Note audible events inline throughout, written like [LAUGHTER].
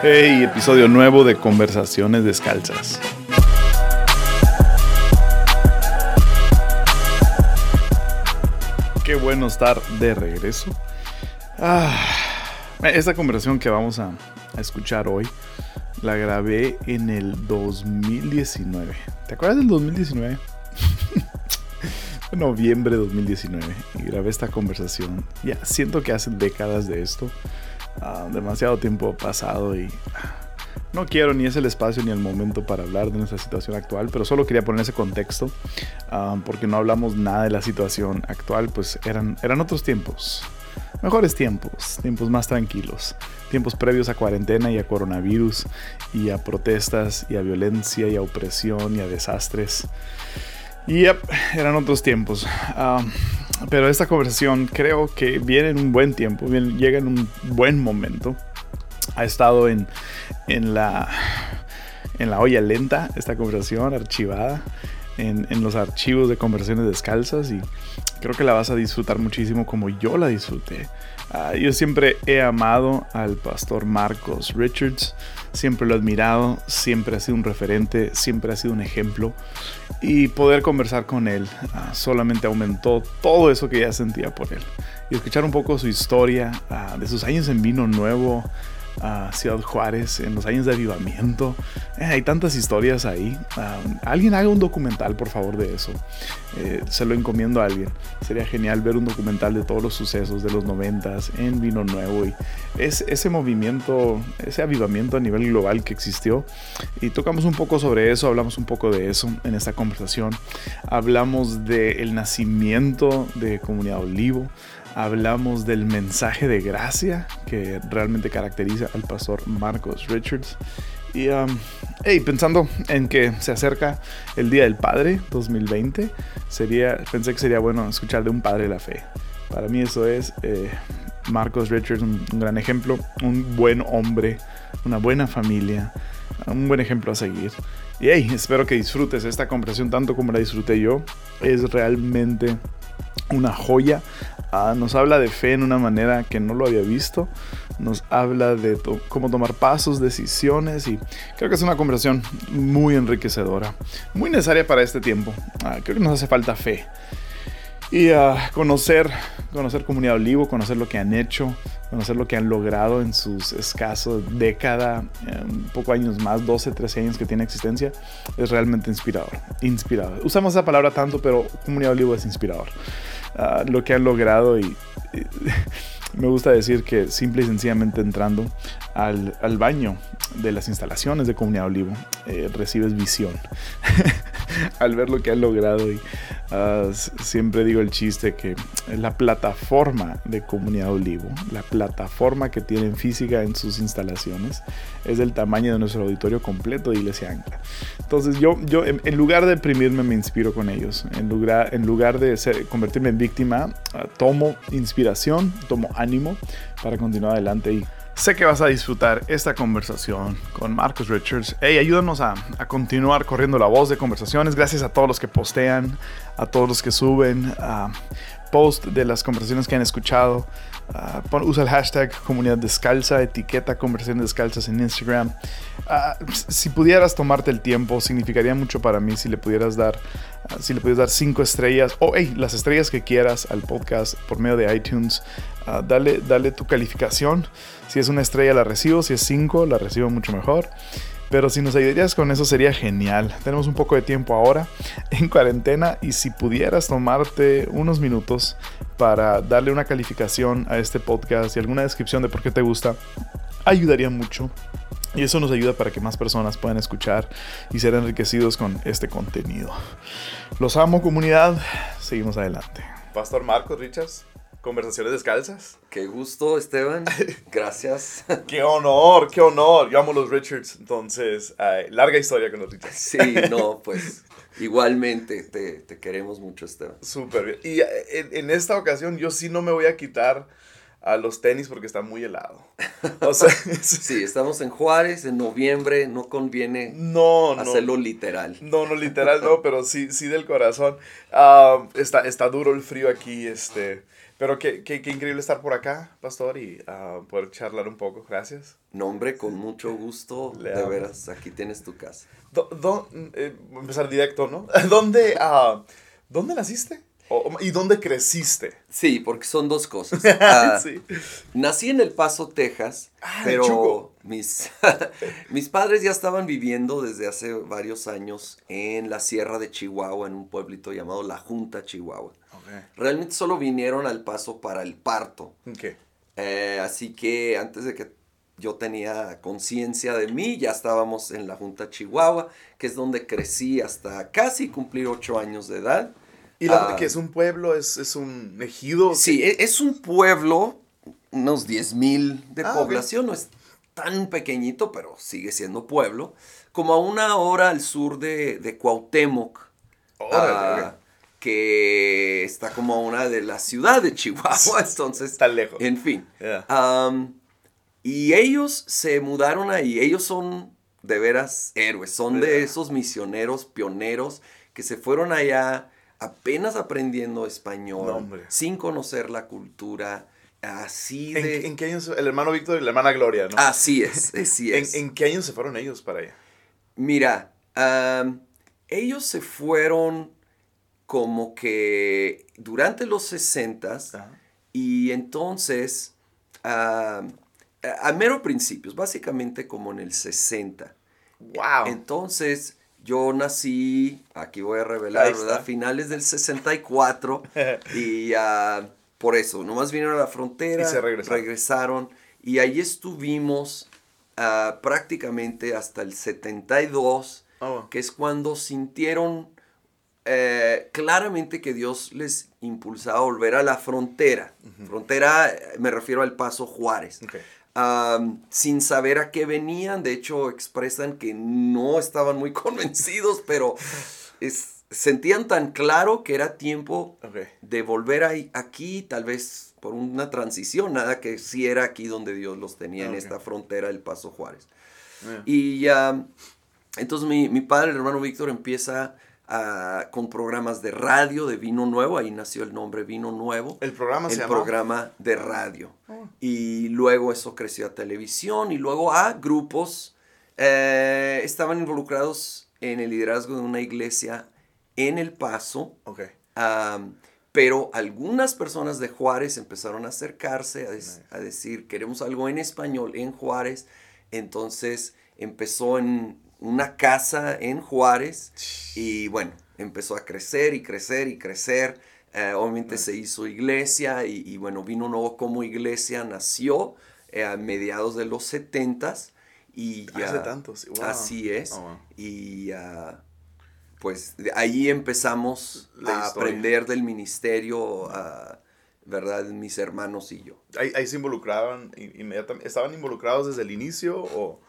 Hey, episodio nuevo de Conversaciones Descalzas. Qué bueno estar de regreso. Ah, esta conversación que vamos a, escuchar hoy la grabé en el 2019. ¿Te acuerdas del 2019? [LAUGHS] noviembre de 2019 y grabé esta conversación. Ya siento que hace décadas de esto. Ah, demasiado tiempo pasado y no quiero ni es el espacio ni el momento para hablar de nuestra situación actual, pero solo quería poner ese contexto ah, porque no hablamos nada de la situación actual, pues eran, eran otros tiempos. Mejores tiempos, tiempos más tranquilos, tiempos previos a cuarentena y a coronavirus y a protestas y a violencia y a opresión y a desastres. Y eran otros tiempos. pero esta conversación creo que viene en un buen tiempo, llega en un buen momento. Ha estado en, en, la, en la olla lenta esta conversación archivada. En, en, los archivos de conversaciones descalzas y creo que la vas a disfrutar muchísimo como yo la disfruté. Ah, yo siempre he amado al pastor Marcos Richards, siempre lo he admirado, siempre ha sido un referente, siempre ha sido un ejemplo y poder conversar con él ah, solamente aumentó todo eso que ya sentía por él. Y escuchar un poco su historia ah, de sus años en vino nuevo, a Ciudad Juárez, en los años de avivamiento. Eh, hay tantas historias ahí. Ah, alguien haga un documental, por favor, de eso. Eh, se lo encomiendo a alguien. Sería genial ver un documental de todos los sucesos de los noventas en Vino Nuevo y es, ese movimiento, ese avivamiento a nivel global que existió. Y tocamos un poco sobre eso, hablamos un poco de eso en esta conversación. Hablamos del nacimiento de Comunidad Olivo hablamos del mensaje de gracia que realmente caracteriza al pastor Marcos Richards. Y um, pensando en que se acerca el Día del Padre 2020, sería, pensé que sería bueno escuchar de un padre de la fe. Para mí eso es eh, Marcos Richards, un, gran ejemplo, un buen hombre, una buena familia, un buen ejemplo a seguir. Y hey, espero que disfrutes esta conversación tanto como la disfruté yo. Es realmente una joya. Ah, nos habla de fe en una manera que no lo había visto. Nos habla de cómo tomar pasos, decisiones y creo que es una conversación muy enriquecedora, muy necesaria para este tiempo. Ah, creo que nos hace falta fe y uh, conocer, conocer Comunidad Olivo, conocer lo que han hecho, conocer lo que han logrado en sus escasos década, un poco años más, 12, 13 años que tiene existencia, es realmente inspirador. Inspirador. Usamos esa palabra tanto, pero Comunidad Olivo es inspirador. Ah, lo que han logrado y, me gusta decir que simple y sencillamente entrando al, al baño de las instalaciones de Comunidad Olivo, eh, recibes visión [LAUGHS] al ver lo que han logrado. Y uh, siempre digo el chiste que la plataforma de Comunidad Olivo, la plataforma que tienen física en sus instalaciones, es del tamaño de nuestro auditorio completo de Iglesia Ancla. Entonces yo, yo en, lugar de deprimirme me inspiro con ellos. En lugar, en lugar de convertirme en víctima, tomo inspiración, tomo ánimo para continuar adelante y Sé que vas a disfrutar esta conversación con Marcus Richards. Hey, ayúdanos a, continuar corriendo la voz de conversaciones. Gracias a todos los que postean, a todos los que suben uh, post de las conversaciones que han escuchado. Ah, usa el hashtag comunidad descalza, etiqueta conversaciones descalzas en Instagram. Ah, si pudieras tomarte el tiempo, significaría mucho para mí si le pudieras dar, ah, si le pudieras dar cinco estrellas o hey, las estrellas que quieras al podcast por medio de iTunes. dale, dale tu calificación. Si es una estrella la recibo, si es cinco la recibo mucho mejor. Pero si nos ayudarías con eso sería genial. Tenemos un poco de tiempo ahora en cuarentena y si pudieras tomarte unos minutos para darle una calificación a este podcast y alguna descripción de por qué te gusta, ayudaría mucho. Y eso nos ayuda para que más personas puedan escuchar y ser enriquecidos con este contenido. Los amo comunidad. Seguimos adelante. Pastor Marcos Richards. Conversaciones descalzas. Qué gusto, Esteban. [LAUGHS] Gracias. qué honor, qué honor. Yo amo los Richards, entonces, larga historia con los Richards. sí, no, pues igualmente te, queremos mucho, Esteban. Súper bien. Y eh, en, esta ocasión yo sí no me voy a quitar a los tenis porque está muy helado. O sea, [LAUGHS] sí, estamos en Juárez, en noviembre, no conviene no, hacerlo literal. No, no literal, no, pero sí, sí del corazón. Ah, está, está duro el frío aquí, este. Pero qué, qué, qué increíble estar por acá, pastor, y uh, poder charlar un poco. Gracias. No, hombre, con mucho gusto. de veras, aquí tienes tu casa. Do, eh, empezar directo, ¿no? [LAUGHS] ¿Dónde, uh, ¿Dónde naciste? ¿Y dónde creciste? Sí, porque son dos cosas. [LAUGHS] Ah, nací en El Paso, Texas, ah, pero mis, [LAUGHS] mis padres ya estaban viviendo desde hace varios años en la Sierra de Chihuahua, en un pueblito llamado La Junta, Chihuahua. Realmente solo vinieron al Paso para el parto. Eh, así que antes de que yo tenía conciencia de mí, ya estábamos en la Junta Chihuahua, que es donde crecí hasta casi cumplir ocho años de edad. ¿Y la, ah. que es un pueblo? ¿Es, un ejido? Sí, e, es un pueblo, unos 10 mil de ah, población, no es tan pequeñito, pero sigue siendo pueblo, como a una hora al sur de, de Cuauhtémoc, ah, que está como a una de la ciudad de Chihuahua, [LAUGHS] entonces... Está lejos. En fin. y ellos se mudaron ahí, ellos son de veras héroes, son de esos misioneros pioneros que se fueron allá apenas aprendiendo español, sin conocer la cultura, así de... ¿En, qué años? El hermano Víctor y la hermana Gloria, ¿no? Así es, [LAUGHS] así es. ¿En, qué años se fueron ellos para allá? Mira, ellos se fueron como que durante los 60 y entonces a mero principios, básicamente como en el 60. Wow. Entonces, yo nací, aquí voy a revelar, ¿verdad? Finales del 64 y uh, [LAUGHS] por eso, nomás vinieron a la frontera, y se regresaron. y ahí estuvimos uh, prácticamente hasta el 72, que es cuando sintieron eh, claramente que Dios les impulsaba a volver a la frontera. Frontera, me refiero al Paso Juárez sin saber a qué venían. De hecho, expresan que no estaban muy [LAUGHS] convencidos, pero sentían tan claro que era tiempo de volver ahí, aquí, tal vez por una transición, nada que sí era aquí donde Dios los tenía, en esta frontera del Paso Juárez. Y ya, entonces mi, mi, padre, el hermano Víctor, empieza con programas de radio de Vino Nuevo, ahí nació el nombre Vino Nuevo. El programa se El programa de radio. Oh. Y luego eso creció a televisión y luego a grupos. Eh, estaban involucrados en el liderazgo de una iglesia en El Paso. Okay. pero algunas personas de Juárez empezaron a acercarse a, a decir, queremos algo en español en Juárez. Entonces empezó en una casa en Juárez y bueno, empezó a crecer y crecer y crecer. Eh, obviamente se hizo iglesia y, bueno, vino nuevo como iglesia, nació eh, a mediados de los setentas y ya... Hace tantos, Así es. Oh, y pues ahí empezamos a aprender del ministerio, ¿verdad? Mis hermanos y yo. Ahí, ahí se involucraban inmediatamente. ¿Estaban involucrados desde el inicio o...?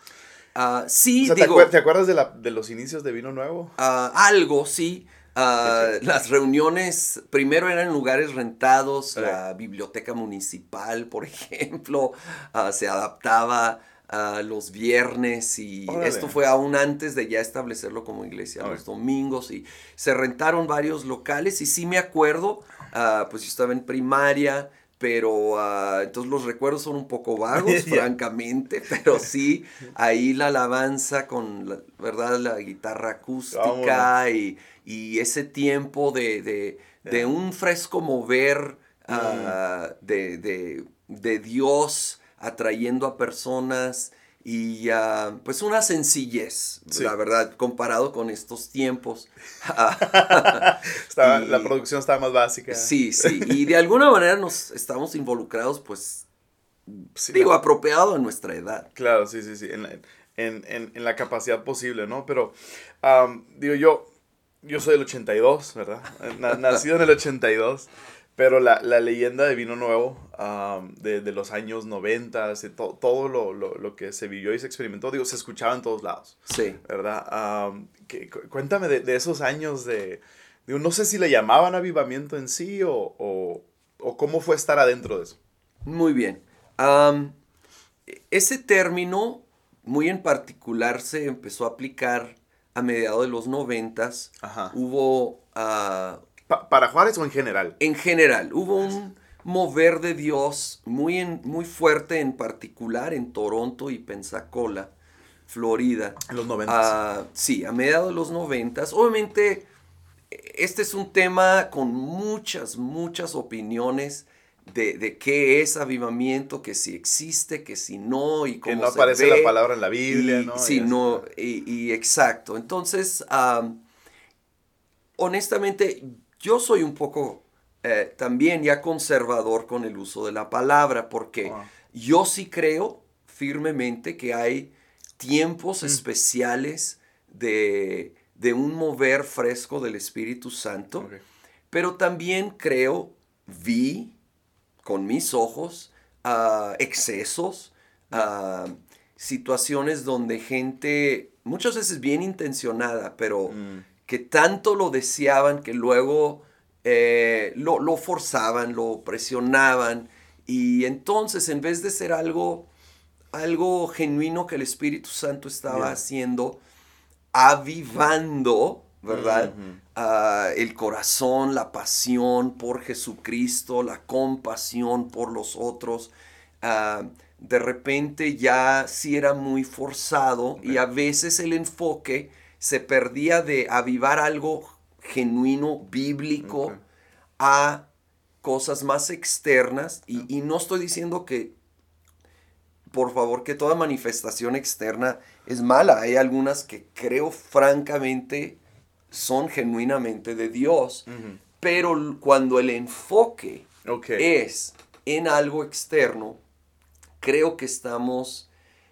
Ah, sí, ¿te, acuerdas de, los inicios de Vino Nuevo? Uh, algo, sí. Ah, las reuniones primero eran lugares rentados, la biblioteca municipal, por [LAUGHS] ejemplo, se adaptaba los viernes y esto fue aún antes de ya establecerlo como iglesia, los domingos y se rentaron varios locales y sí me acuerdo, pues yo estaba en primaria, pero uh, entonces los recuerdos son un poco vagos, [LAUGHS] francamente, pero sí, ahí la alabanza con, la, ¿verdad? La guitarra acústica y, y, ese tiempo de, de, de un fresco mover uh, de, de, de Dios atrayendo a personas y pues una sencillez, la verdad, comparado con estos tiempos. [LAUGHS] la producción estaba más básica. Sí, sí, y de alguna manera nos estamos involucrados, pues, digo, apropiado a nuestra edad. Claro, sí, sí, sí, en la, en, en, en la capacidad posible, ¿no? Pero, digo, yo, yo soy del 82, ¿verdad? Nacido en el 82. Pero la, la, leyenda de Vino Nuevo de, de, los años 90, todo lo, lo, lo, que se vivió y se experimentó, digo, se escuchaba en todos lados. Sí. ¿Verdad? que, cuéntame de, de, esos años de, digo, no sé si le llamaban avivamiento en sí o, o, o, cómo fue estar adentro de eso. Muy bien. ese término, muy en particular, se empezó a aplicar a mediados de los noventas. Hubo... Ah, ¿Para Juárez o en general? En general. Hubo un mover de Dios muy, muy fuerte, en particular en Toronto y Pensacola, Florida. En los noventas. Ah, sí, a mediados de los noventas. Obviamente, este es un tema con muchas, muchas opiniones de, qué es avivamiento, que si existe, que si no, y cómo Que no aparece la palabra en la Biblia, ¿no? Sí, no, y, exacto. Entonces, honestamente, yo soy un poco eh, también ya conservador con el uso de la palabra, porque yo sí creo firmemente que hay tiempos mm. especiales de, un mover fresco del Espíritu Santo, pero también creo, vi con mis ojos uh, excesos, uh, situaciones donde gente, muchas veces bien intencionada, pero mm. Que tanto lo deseaban que luego eh, lo, lo, forzaban, lo presionaban, y entonces en vez de ser algo, algo genuino que el Espíritu Santo estaba haciendo, avivando, ¿verdad? Ah, el corazón, la pasión por Jesucristo, la compasión por los otros. Ah, de repente ya sí era muy forzado y a veces el enfoque se perdía de avivar algo genuino, bíblico, a cosas más externas. Y, y no estoy diciendo que, por favor, que toda manifestación externa es mala. Hay algunas que creo francamente son genuinamente de Dios, pero cuando el enfoque es en algo externo, creo que estamos,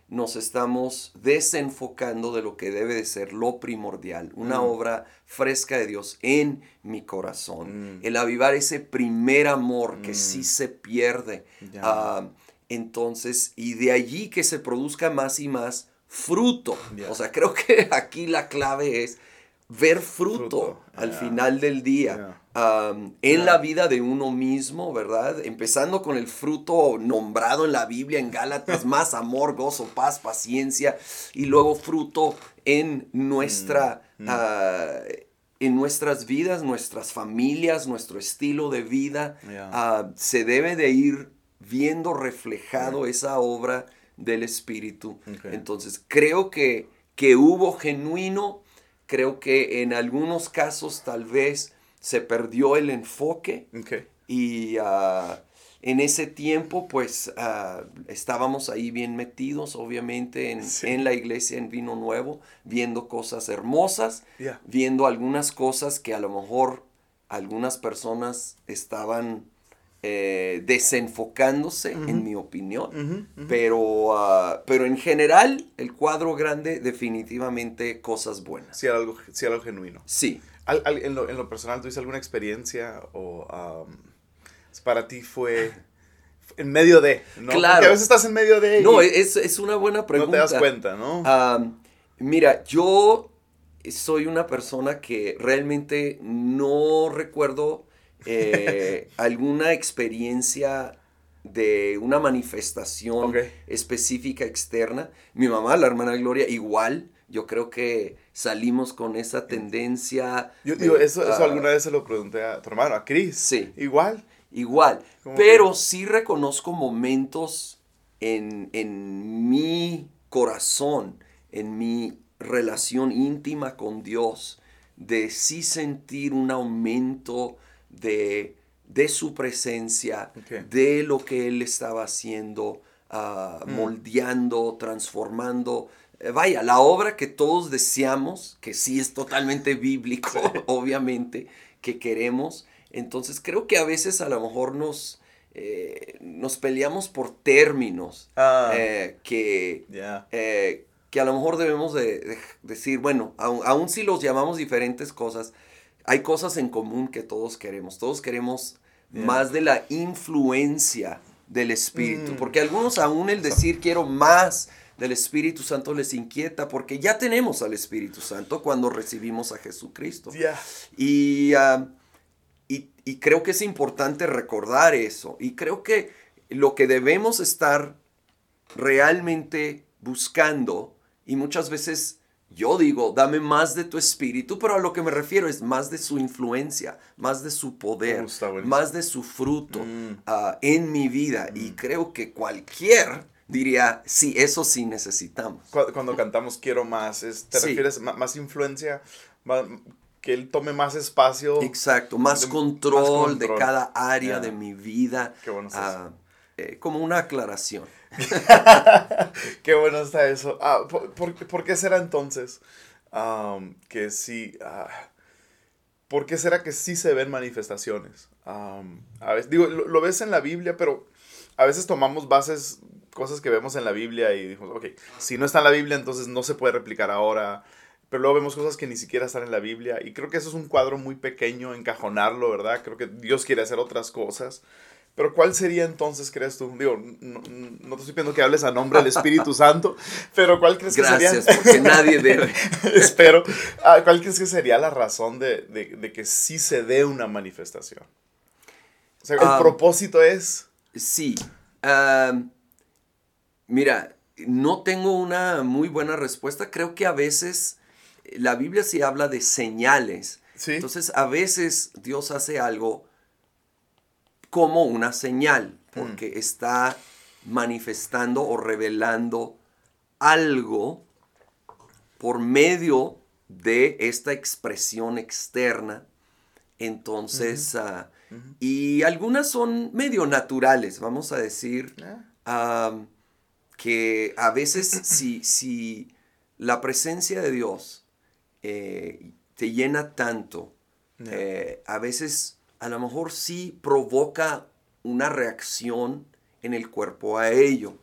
nos estamos desenfocando de lo que debe de ser lo primordial, una obra fresca de Dios en mi corazón, mm. el avivar ese primer amor que sí mm. se pierde. Ah, entonces, y de allí que se produzca más y más fruto. O sea, creo que [LAUGHS] aquí la clave es ver fruto, al final del día en la vida de uno mismo, ¿verdad? Empezando con el fruto nombrado en la Biblia, en Gálatas, [LAUGHS] más amor, gozo, paz, paciencia, y luego fruto en nuestra... Mm, mm. Ah, en nuestras vidas, nuestras familias, nuestro estilo de vida, ah, se debe de ir viendo reflejado esa obra del Espíritu. Entonces, creo que, que hubo genuino Creo que en algunos casos tal vez se perdió el enfoque y ah, en ese tiempo pues ah, estábamos ahí bien metidos obviamente en, la iglesia en Vino Nuevo, viendo cosas hermosas, viendo algunas cosas que a lo mejor algunas personas estaban eh, desenfocándose, en mi opinión. Pero, ah, pero en general, el cuadro grande, definitivamente cosas buenas. Sí, algo, algo genuino. Sí. En, lo, personal, ¿tuviste alguna experiencia o para ti fue en medio de? ¿no? Claro. Porque a veces estás en medio de. No, es, es, una buena pregunta. No te das cuenta, ¿no? mira, yo soy una persona que realmente no recuerdo eh, [LAUGHS] alguna experiencia de una manifestación específica externa. Mi mamá, la hermana Gloria, igual. Yo creo que salimos con esa tendencia. Yo digo, eso, eso alguna vez se lo pregunté a tu hermano, a Cris. Sí. Igual. Igual. Pero sí reconozco momentos en, en mi corazón, en mi relación íntima con Dios, de sí sentir un aumento de, su presencia, de lo que Él estaba haciendo, ah, mm. moldeando, transformando. Eh, vaya, la obra que todos deseamos, que sí es totalmente bíblico, [LAUGHS] obviamente, que queremos. Entonces creo que a veces a lo mejor nos, eh, nos peleamos por términos ah. eh, que, que a lo mejor debemos de, decir, bueno, aun, si los llamamos diferentes cosas, hay cosas en común que todos queremos. Todos queremos más de la influencia del Espíritu. Mm. Porque algunos aún el decir quiero más del Espíritu Santo les inquieta porque ya tenemos al Espíritu Santo cuando recibimos a Jesucristo. Ah, y, y, creo que es importante recordar eso. Y creo que lo que debemos estar realmente buscando, y muchas veces yo digo, dame más de tu espíritu, pero a lo que me refiero es más de su influencia, más de su poder, más de su fruto mm. ah, en mi vida. Y mm. creo que cualquier diría, sí, eso sí necesitamos. Cuando, cantamos quiero más, ¿te refieres más influencia? que él tome más espacio. Exacto, más, control, de cada área de mi vida. Qué bueno ah, eh, como una aclaración. [LAUGHS] qué bueno está eso. Ah, ¿por, qué será entonces que sí... Uh, ¿Por qué será que sí se ven manifestaciones? a veces, digo, lo, ves en la Biblia, pero a veces tomamos bases, cosas que vemos en la Biblia y dijimos, ok, si no está en la Biblia, entonces no se puede replicar ahora pero luego vemos cosas que ni siquiera están en la Biblia y creo que eso es un cuadro muy pequeño, encajonarlo, ¿verdad? Creo que Dios quiere hacer otras cosas. Pero ¿cuál sería entonces, crees tú? Digo, no, no te estoy pidiendo que hables a nombre del Espíritu [LAUGHS] Santo, pero ¿cuál crees que sería? Gracias, porque nadie [LAUGHS] debe. Espero. Ah, ¿Cuál crees que sería la razón de, de, de que sí se dé una manifestación? O sea, el propósito es... Sí. Mira, no tengo una muy buena respuesta. Creo que a veces la Biblia sí habla de señales. Entonces, a veces Dios hace algo como una señal, porque mm. está manifestando o revelando algo por medio de esta expresión externa. Entonces, ah, y algunas son medio naturales, vamos a decir, ah. Que a veces si, si la presencia de Dios eh, te llena tanto, eh, a veces a lo mejor sí provoca una reacción en el cuerpo a ello.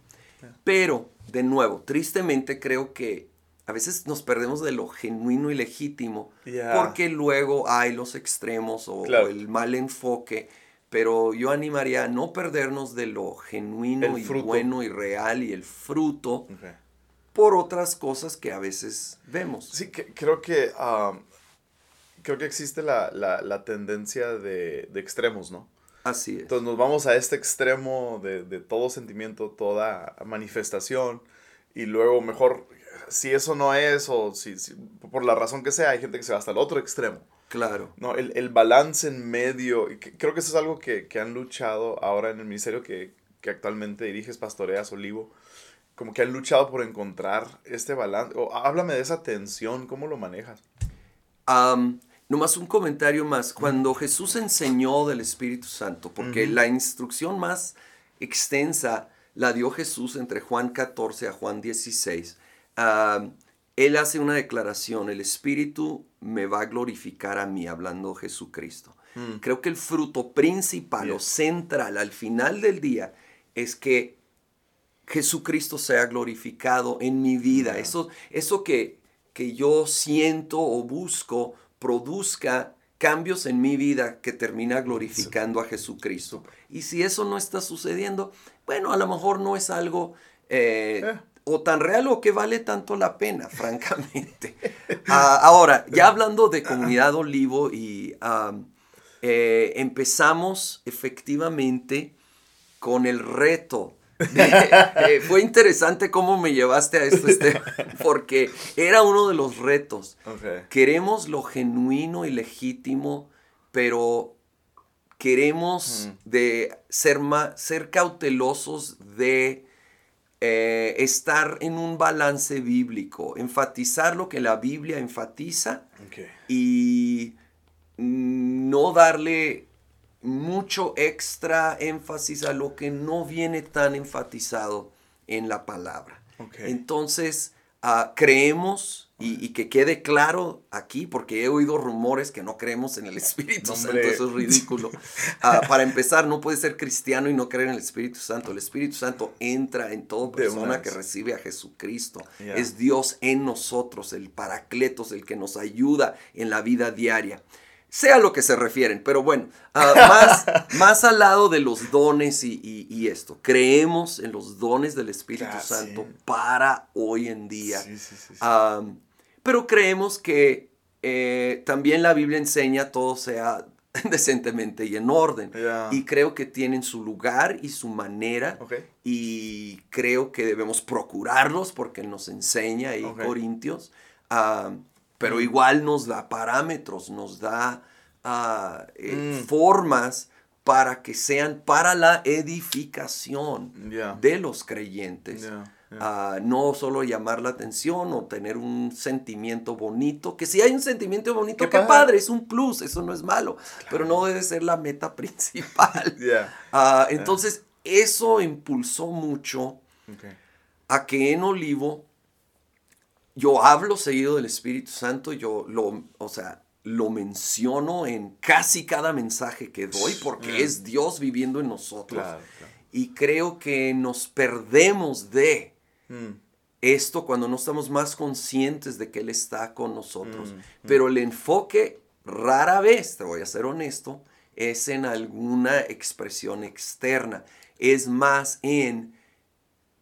Pero, de nuevo, tristemente creo que a veces nos perdemos de lo genuino y legítimo porque luego hay los extremos o, el mal enfoque. Pero yo animaría a no perdernos de lo genuino y bueno y real y el fruto por otras cosas que a veces vemos. Sí, que, creo que creo que existe la, tendencia de, extremos, ¿no? Así es. Entonces nos vamos a este extremo de, todo sentimiento, toda manifestación, y luego mejor, si eso no es, o si, por la razón que sea, hay gente que se va hasta el otro extremo. Claro. No, el, balance en medio, creo que eso es algo que, han luchado ahora en el ministerio que, que actualmente diriges, pastoreas, Olivo como que han luchado por encontrar este balance. O háblame de esa tensión, ¿cómo lo manejas? Um, nomás un comentario más. Cuando Jesús enseñó del Espíritu Santo, porque la instrucción más extensa la dio Jesús entre Juan 14 a Juan 16, él hace una declaración, el Espíritu me va a glorificar a mí, hablando Jesucristo. Mm. Creo que el fruto principal o central al final del día es que Jesucristo sea glorificado en mi vida. Eso, eso que, que yo siento o busco produzca cambios en mi vida que termina glorificando a Jesucristo. Y si eso no está sucediendo, bueno, a lo mejor no es algo eh, eh. O tan real o que vale tanto la pena, [LAUGHS] francamente. Ah, ahora, ya hablando de comunidad olivo y eh, empezamos efectivamente con el reto [LAUGHS] eh, fue interesante cómo me llevaste a esto, este, [LAUGHS] porque era uno de los retos. Queremos lo genuino y legítimo, pero queremos de ser, más, ser cautelosos de eh, estar en un balance bíblico, enfatizar lo que la Biblia enfatiza y no darle mucho extra énfasis a lo que no viene tan enfatizado en la palabra. Entonces, ah, creemos, y, que quede claro aquí, porque he oído rumores que no creemos en el [LAUGHS] Espíritu Santo, eso es ridículo. Ah, para empezar, no puede ser cristiano y no creer en el Espíritu Santo. El Espíritu Santo entra en toda persona que recibe a Jesucristo. Es Dios en nosotros, el Paracletos, el que nos ayuda en la vida diaria sea lo que se refieren, pero bueno, ah, más, [LAUGHS] más al lado de los dones y, esto, creemos en los dones del Espíritu ah, Santo para hoy en día, pero creemos que eh, también la Biblia enseña todo sea [LAUGHS] decentemente y en orden. Y creo que tienen su lugar y su manera. Y creo que debemos procurarlos porque nos enseña ahí Corintios. Ah, pero igual nos da parámetros, nos da ah, eh, mm. formas para que sean para la edificación de los creyentes. no solo llamar la atención o tener un sentimiento bonito, que si hay un sentimiento bonito, qué, padre, es un plus, eso no es malo, pero no debe ser la meta [LAUGHS] principal. [LAUGHS] Ah, entonces, eso impulsó mucho a que en Olivo yo hablo seguido del Espíritu Santo, yo lo, o sea, lo menciono en casi cada mensaje que doy porque es Dios viviendo en nosotros. Y creo que nos perdemos de mm. esto cuando no estamos más conscientes de que Él está con nosotros. Mm, mm. Pero el enfoque rara vez, te voy a ser honesto, es en alguna expresión externa. Es más en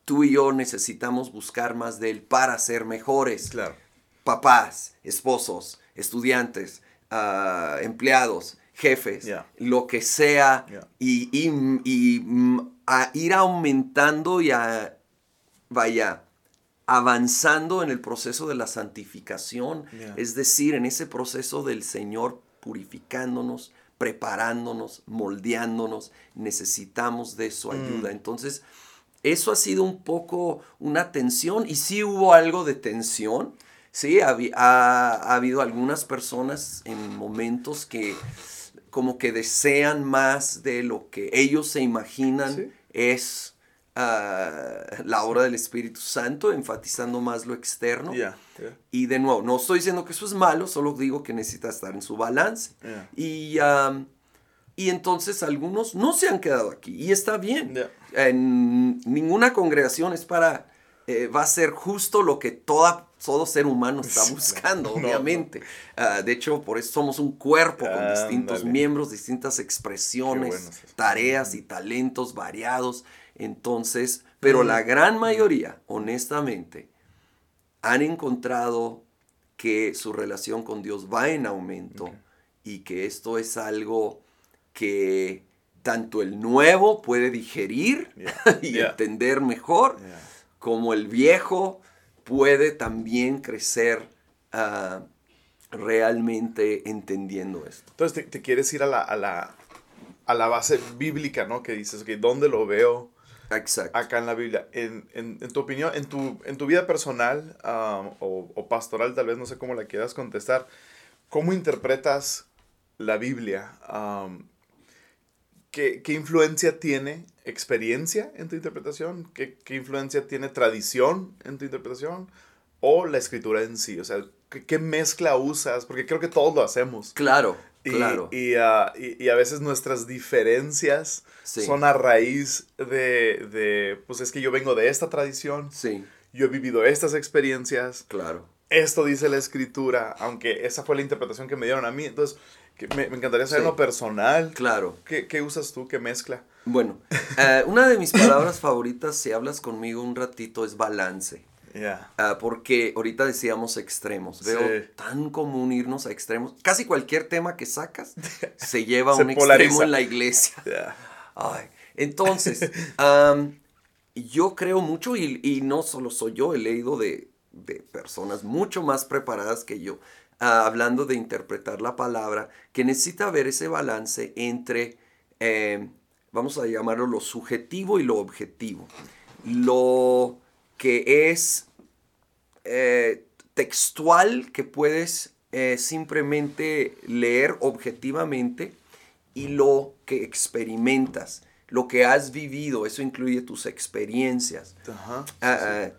tú y yo necesitamos buscar más de Él para ser mejores. Claro. Papás, esposos, estudiantes, ah, empleados, jefes, lo que sea, y, y, mm, a ir aumentando y a, vaya, avanzando en el proceso de la santificación, es decir, en ese proceso del Señor purificándonos, preparándonos, moldeándonos, necesitamos de su mm. ayuda. Entonces, eso ha sido un poco una tensión y sí hubo algo de tensión. Sí, ha, habido algunas personas en momentos que como que desean más de lo que ellos se imaginan es ah, la obra del Espíritu Santo, enfatizando más lo externo. Y de nuevo, no estoy diciendo que eso es malo, solo digo que necesita estar en su balance. Y y entonces algunos no se han quedado aquí. Y está bien. En ninguna congregación es para, eh, va a ser justo lo que toda, todo ser humano está buscando, obviamente. Ah, de hecho, por eso somos un cuerpo con distintos miembros, distintas expresiones, tareas y talentos variados. Entonces, pero mm. la gran mayoría, honestamente, han encontrado que su relación con Dios va en aumento y que esto es algo que tanto el nuevo puede digerir [LAUGHS] y entender mejor, como el viejo puede también crecer ah, realmente entendiendo esto. Entonces te, quieres ir a la, a, la, a la, base bíblica, ¿no? Que dices, que ¿dónde lo veo? Exacto. Acá en la Biblia. En, en, en tu opinión, en tu, en tu vida personal ah, o, o, pastoral, tal vez no sé cómo la quieras contestar, ¿cómo interpretas la Biblia? Um, ¿Qué, influencia tiene experiencia en tu interpretación? ¿Qué, influencia tiene tradición en tu interpretación? ¿O la escritura en sí? O sea, ¿qué, mezcla usas? Porque creo que todos lo hacemos. Claro, claro. Ah, y, a veces nuestras diferencias son a raíz de, de, pues es que yo vengo de esta tradición. Sí. Yo he vivido estas experiencias. Claro. Esto dice la escritura, aunque esa fue la interpretación que me dieron a mí. Entonces, me, encantaría saber lo personal. Claro. ¿Qué, usas tú? ¿Qué mezcla? Bueno, eh, una de mis palabras favoritas, si hablas conmigo un ratito, es balance. Ya. Ah, porque ahorita decíamos extremos. Veo tan común irnos a extremos. Casi cualquier tema que sacas [LAUGHS] se lleva a un extremo en la iglesia. [LAUGHS] Ay, entonces, yo creo mucho y, y, no solo soy yo, he leído de, de personas mucho más preparadas que yo Ah, hablando de interpretar la palabra, que necesita ver ese balance entre, eh, vamos a llamarlo lo subjetivo y lo objetivo. Lo que es eh, textual, que puedes eh, simplemente leer objetivamente, y lo que experimentas, lo que has vivido, eso incluye tus experiencias. Ah, ah,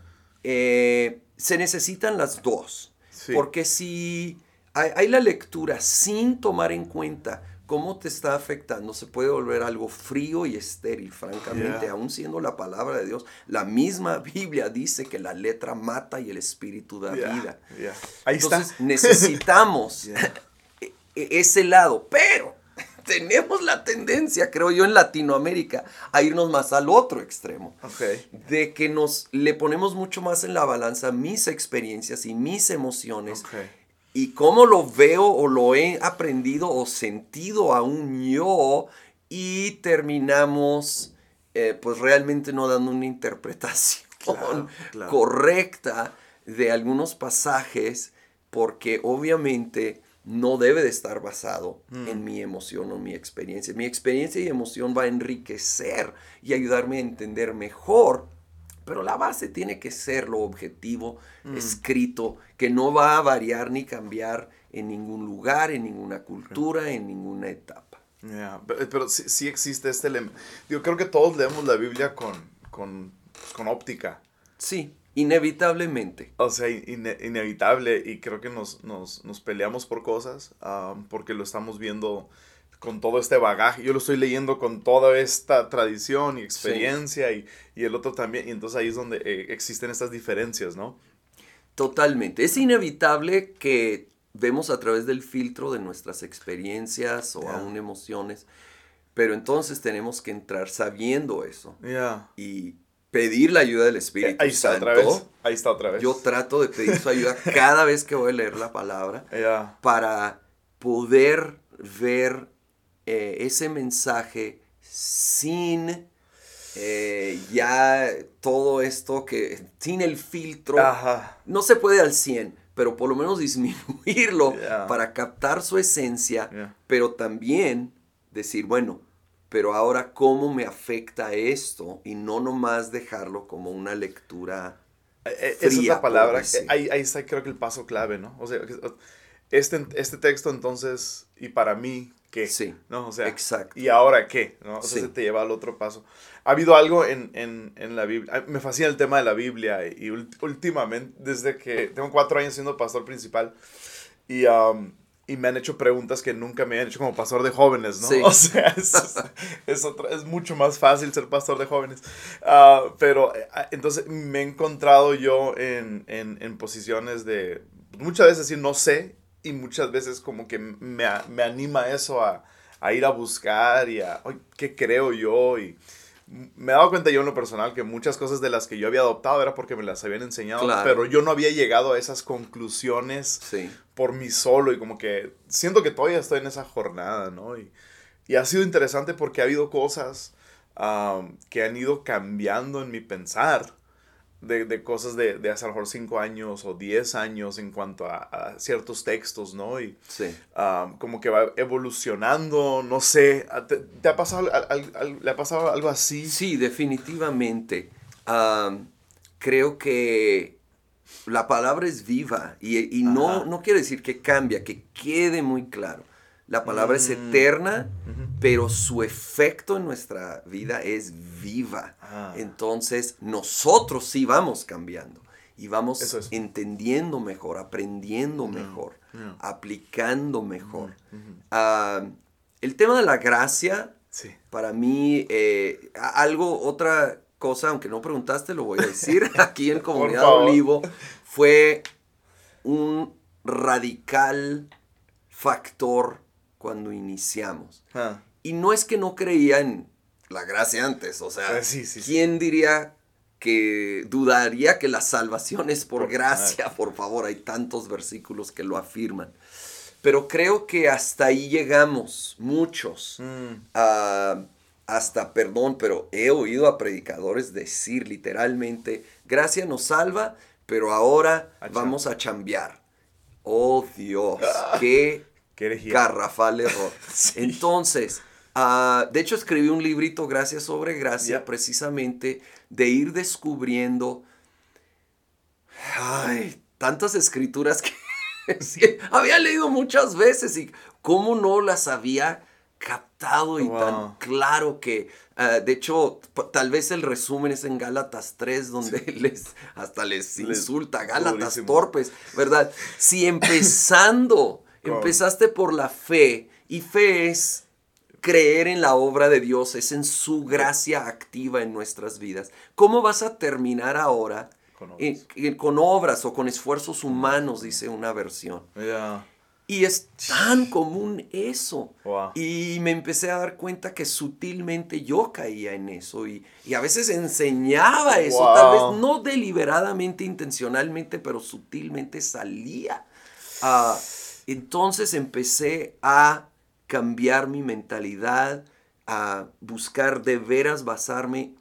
se necesitan las dos. Porque si hay, la lectura sin tomar en cuenta cómo te está afectando, se puede volver algo frío y estéril, francamente, aún siendo la palabra de Dios. La misma Biblia dice que la letra mata y el espíritu da vida. Ahí Entonces necesitamos [LAUGHS] [LAUGHS] e, e, ese lado, pero tenemos la tendencia, creo yo, en Latinoamérica a irnos más al otro extremo. De que nos le ponemos mucho más en la balanza mis experiencias y mis emociones. y cómo lo veo o lo he aprendido o sentido aún yo y terminamos eh, pues realmente no dando una interpretación correcta de algunos pasajes porque obviamente no debe de estar basado mm. en mi emoción o mi experiencia. Mi experiencia y emoción va a enriquecer y ayudarme a entender mejor, pero la base tiene que ser lo objetivo, mm. escrito, que no va a variar ni cambiar en ningún lugar, en ninguna cultura, en ninguna etapa. pero, sí, existe este. Yo creo que todos leemos la Biblia con, con, con óptica. Sí. Inevitablemente. O sea, inevitable y creo que nos, nos, nos peleamos por cosas porque lo estamos viendo con todo este bagaje. Yo lo estoy leyendo con toda esta tradición y experiencia y, y, el otro también. Y entonces ahí es donde eh, existen estas diferencias, ¿no? Totalmente. Es inevitable que vemos a través del filtro de nuestras experiencias o aún emociones. Pero entonces tenemos que entrar sabiendo eso. Y pedir la ayuda del Espíritu Ahí está otra vez. Ahí está otra vez. Yo trato de pedir su ayuda [LAUGHS] cada vez que voy a leer la palabra [LAUGHS] para poder ver eh, ese mensaje sin eh, ya todo esto que, sin el filtro, no se puede al 100, pero por lo menos disminuirlo para captar su esencia, pero también decir, bueno, pero ahora cómo me afecta esto y no nomás dejarlo como una lectura. Eh, eh, esa es la palabra. Ahí, ahí, está creo que el paso clave, ¿no? O sea, este, este texto entonces, y para mí, ¿qué? Sí. ¿No? O sea, exacto. ¿y ahora qué? ¿no? O sea, se te lleva al otro paso. Ha habido algo en, en, en, la Biblia, me fascina el tema de la Biblia y últimamente, desde que tengo cuatro años siendo pastor principal y... Um, y me han hecho preguntas que nunca me han hecho como pastor de jóvenes, ¿no? [LAUGHS] O sea, es, es, es, mucho más fácil ser pastor de jóvenes. Ah, pero ah, entonces me he encontrado yo en, en, en, posiciones de, muchas veces decir no sé y muchas veces como que me, me anima eso a, a, ir a buscar y a, ¿qué creo yo? Y, me he dado cuenta yo en lo personal que muchas cosas de las que yo había adoptado era porque me las habían enseñado, pero yo no había llegado a esas conclusiones por mí solo y como que siento que todavía estoy en esa jornada, ¿no? Y, y ha sido interesante porque ha habido cosas que han ido cambiando en mi pensar de, de cosas de, de, hace a lo mejor 5 años o 10 años en cuanto a, ciertos textos, ¿no? Y sí. como que va evolucionando, no sé, ¿te, ha pasado, ¿le ha pasado algo así? Sí, definitivamente. creo que la palabra es viva y, y no, no quiere decir que cambia, que quede muy claro. La palabra es mm. eterna, pero su efecto en nuestra vida es viva. Ah. Entonces, nosotros sí vamos cambiando y vamos entendiendo mejor, aprendiendo mm, mejor, aplicando mejor. Ah, el tema de la gracia, para mí, eh, algo, otra cosa, aunque no preguntaste, lo voy a decir [LAUGHS] aquí en Comunidad Olivo, fue un radical factor cuando iniciamos. Ah. Y no es que no creía en la gracia antes, o sea, ah, ¿quién diría que dudaría que la salvación es por, gracia? [LAUGHS] Por favor, hay tantos versículos que lo afirman. Pero creo que hasta ahí llegamos, muchos. Mm. hasta, perdón, pero he oído a predicadores decir literalmente, gracia nos salva, pero ahora vamos a chambear. Oh Dios, [LAUGHS] qué Garrafal error. [LAUGHS] Entonces, ah, de hecho escribí un librito, Gracias sobre Gracia, precisamente de ir descubriendo ay, tantas escrituras que [LAUGHS] había leído muchas veces y cómo no las había captado y tan claro que, ah, de hecho, tal vez el resumen es en Gálatas 3, donde [LAUGHS] les, hasta les insulta, Gálatas torpes, ¿verdad? Si empezando Empezaste por la fe y fe es creer en la obra de Dios, es en su gracia activa en nuestras vidas. ¿Cómo vas a terminar ahora con obras, o con esfuerzos humanos, dice una versión? Y es tan común eso. Y me empecé a dar cuenta que sutilmente yo caía en eso y, a veces enseñaba eso, tal vez no deliberadamente, intencionalmente, pero sutilmente salía Ah, entonces empecé a cambiar mi mentalidad, a buscar de veras basarme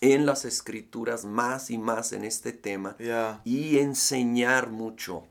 en las escrituras más y más en este tema y enseñar mucho.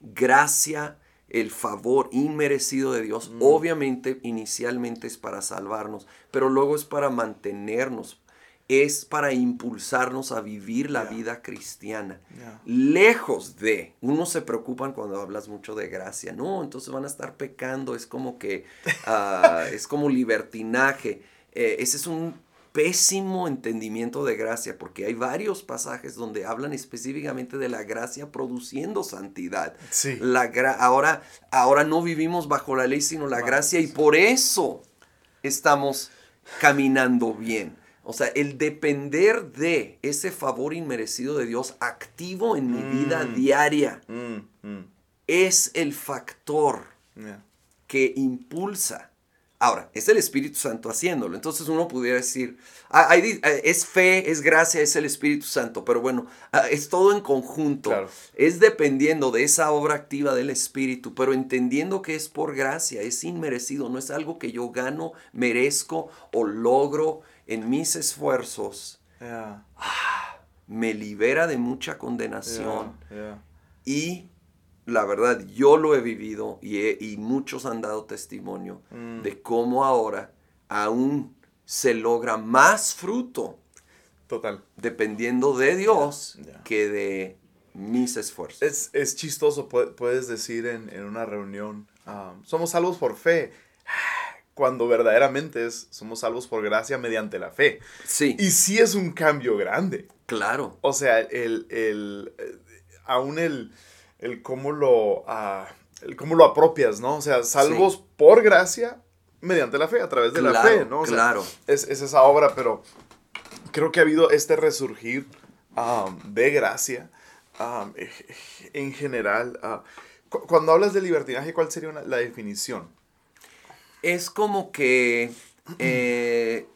Gracia, el favor inmerecido de Dios, mm. obviamente inicialmente es para salvarnos, pero luego es para mantenernos, es para impulsarnos a vivir la vida cristiana. Lejos de, unos se preocupan cuando hablas mucho de gracia, no, entonces van a estar pecando, es como que, [LAUGHS] ah, es como libertinaje. Eh, ese es un pésimo entendimiento de gracia, porque hay varios pasajes donde hablan específicamente de la gracia produciendo santidad. Sí. La ahora, ahora no vivimos bajo la ley, sino la gracia, y por eso estamos caminando bien. O sea, el depender de ese favor inmerecido de Dios activo en mi vida mm. diaria mm, mm. es el factor que impulsa Ahora, es el Espíritu Santo haciéndolo. Entonces uno pudiera decir, ah, eh, es fe, es gracia, es el Espíritu Santo, pero bueno, ah, es todo en conjunto. Es dependiendo de esa obra activa del Espíritu, pero entendiendo que es por gracia, es inmerecido, no es algo que yo gano, merezco o logro en mis esfuerzos. Ah, me libera de mucha condenación y la verdad, yo lo he vivido y, muchos han dado testimonio mm. de cómo ahora aún se logra más fruto. Total. Dependiendo de Dios que de mis esfuerzos. Es, chistoso, puedes decir en, una reunión, ah, somos salvos por fe, cuando verdaderamente es, somos salvos por gracia mediante la fe. Sí. Y sí es un cambio grande. Claro. O sea, el, el eh, aún el el cómo lo, uh, el cómo lo apropias, ¿no? O sea, salvos por gracia mediante la fe, a través de la fe, ¿no? claro. Es, es, esa obra, pero creo que ha habido este resurgir um, de gracia um, en general. Uh, cuando hablas de libertinaje, ¿cuál sería la definición? Es como que eh,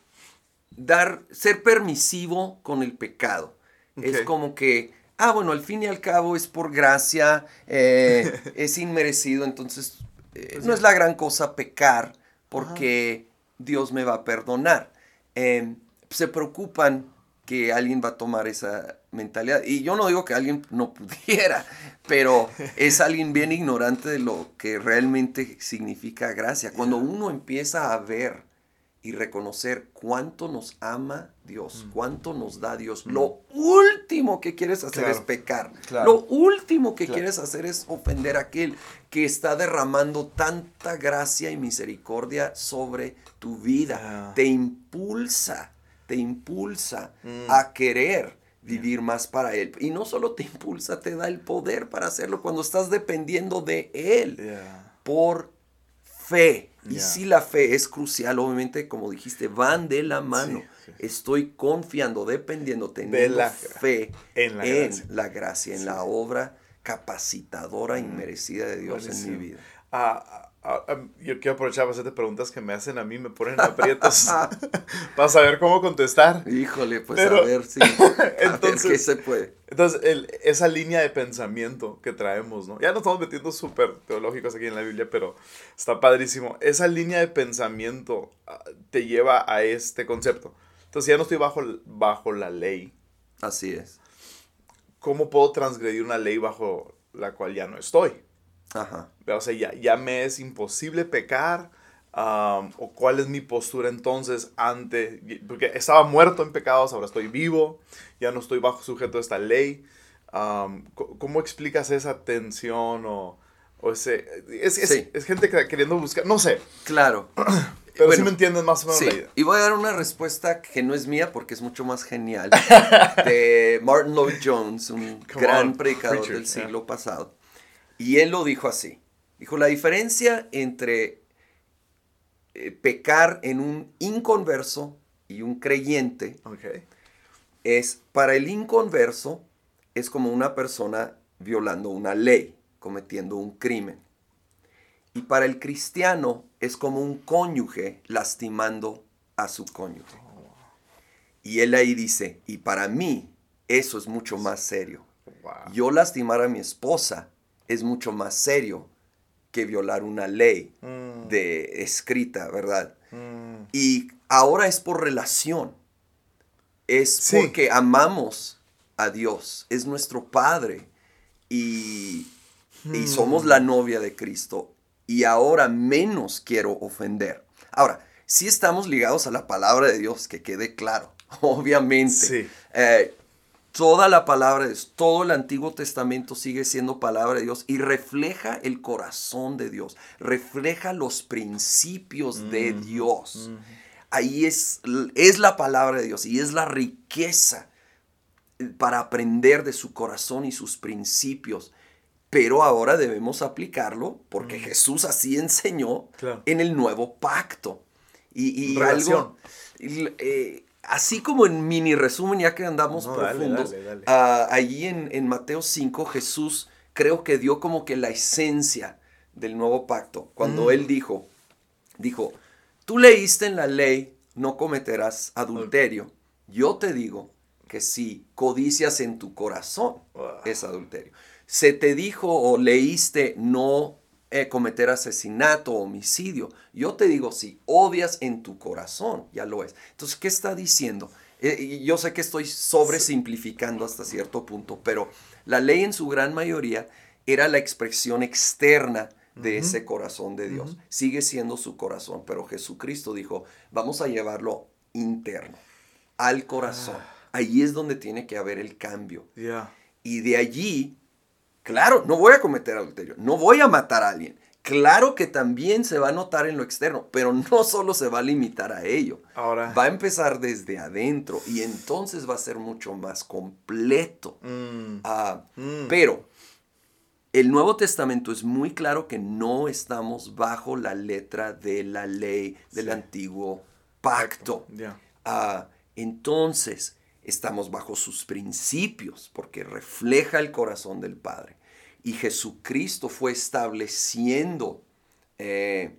dar, ser permisivo con el pecado. Es como que ah, bueno, al fin y al cabo es por gracia, eh, [LAUGHS] es inmerecido, entonces eh, pues no es la gran cosa pecar porque Dios me va a perdonar. Em, se preocupan que alguien va a tomar esa mentalidad. Y yo no digo que alguien no pudiera, pero es alguien bien ignorante de lo que realmente significa gracia. Cuando uno empieza a ver y reconocer cuánto nos ama Dios, mm. cuánto nos da Dios. Mm. Lo último que quieres hacer es pecar. Lo último que quieres hacer es ofender a aquel que está derramando tanta gracia y misericordia sobre tu vida. Te impulsa, te impulsa mm. a querer vivir más para Él. Y no solo te impulsa, te da el poder para hacerlo cuando estás dependiendo de Él. Por fe. Y si la fe es crucial, obviamente, como dijiste, van de la mano. Estoy confiando, dependiendo, teniendo la, fe en la gracia, en la obra capacitadora y merecida de Dios en mi vida. Ah, yo quiero aprovechar para hacerte preguntas que me hacen a mí, me ponen aprietos [LAUGHS] para saber cómo contestar. Híjole, pues a ver [LAUGHS] si. entonces, qué se puede. Entonces, esa línea de pensamiento que traemos, ¿no? Ya nos estamos metiendo súper teológicos aquí en la Biblia, pero está padrísimo. Esa línea de pensamiento ah, te lleva a este concepto. Entonces, ya no estoy bajo, bajo la ley. Así es. ¿Cómo puedo transgredir una ley bajo la cual ya no estoy? Ajá. O sea, ya, ya me es imposible pecar. o cuál es mi postura entonces ante, porque estaba muerto en pecados, ahora estoy vivo, ya no estoy bajo sujeto a esta ley. ¿Cómo explicas esa tensión o, o ese... Es, es, gente queriendo buscar, no sé. Claro. [CLEARS THROAT] Pero sí me entienden más o menos la idea. Y voy a dar una respuesta que no es mía porque es mucho más genial. [LAUGHS] de Martin Lloyd Jones, un gran predicador del siglo pasado. Y él lo dijo así. Dijo, la diferencia entre eh, pecar en un inconverso y un creyente es, para el inconverso, es como una persona violando una ley, cometiendo un crimen. Y para el cristiano es como un cónyuge lastimando a su cónyuge. Oh, y él ahí dice, y para mí eso es mucho más serio. Yo lastimar a mi esposa es mucho más serio que violar una ley mm. de escrita, ¿verdad? Mm. Y ahora es por relación. Es porque amamos a Dios. Es nuestro Padre. Y, y somos la novia de Cristo. Y ahora menos quiero ofender. Ahora, si estamos ligados a la palabra de Dios, que quede claro, [LAUGHS] obviamente. Eh, toda la palabra de Dios, todo el Antiguo Testamento sigue siendo palabra de Dios y refleja el corazón de Dios, refleja los principios de mm, Dios. Mm. Ahí es, es la palabra de Dios y es la riqueza para aprender de su corazón y sus principios. Pero ahora debemos aplicarlo porque mm. Jesús así enseñó en el nuevo pacto. Y, y algo, eh, así como en mini resumen, ya que andamos profundos, ah, allí en, Mateo 5 Jesús creo que dio como que la esencia del nuevo pacto. Cuando mm. él dijo, dijo, tú leíste en la ley, no cometerás adulterio. Yo te digo que si codicias en tu corazón, es adulterio. Se te dijo o leíste, no eh, cometer asesinato, homicidio. Yo te digo, si odias en tu corazón, ya lo es. Entonces, ¿qué está diciendo? Eh, yo sé que estoy sobresimplificando hasta cierto punto, pero la ley en su gran mayoría era la expresión externa de ese corazón de Dios. Sigue siendo su corazón, pero Jesucristo dijo, vamos a llevarlo interno, al corazón. Ah. Ahí es donde tiene que haber el cambio. Y de allí Claro, no voy a cometer adulterio, no voy a matar a alguien. Claro que también se va a notar en lo externo, pero no solo se va a limitar a ello. Ahora. Va a empezar desde adentro y entonces va a ser mucho más completo. Mm. Ah, mm. Pero el Nuevo Testamento es muy claro que no estamos bajo la letra de la ley del antiguo pacto. Ah, entonces, estamos bajo sus principios porque refleja el corazón del Padre y Jesucristo fue estableciendo eh,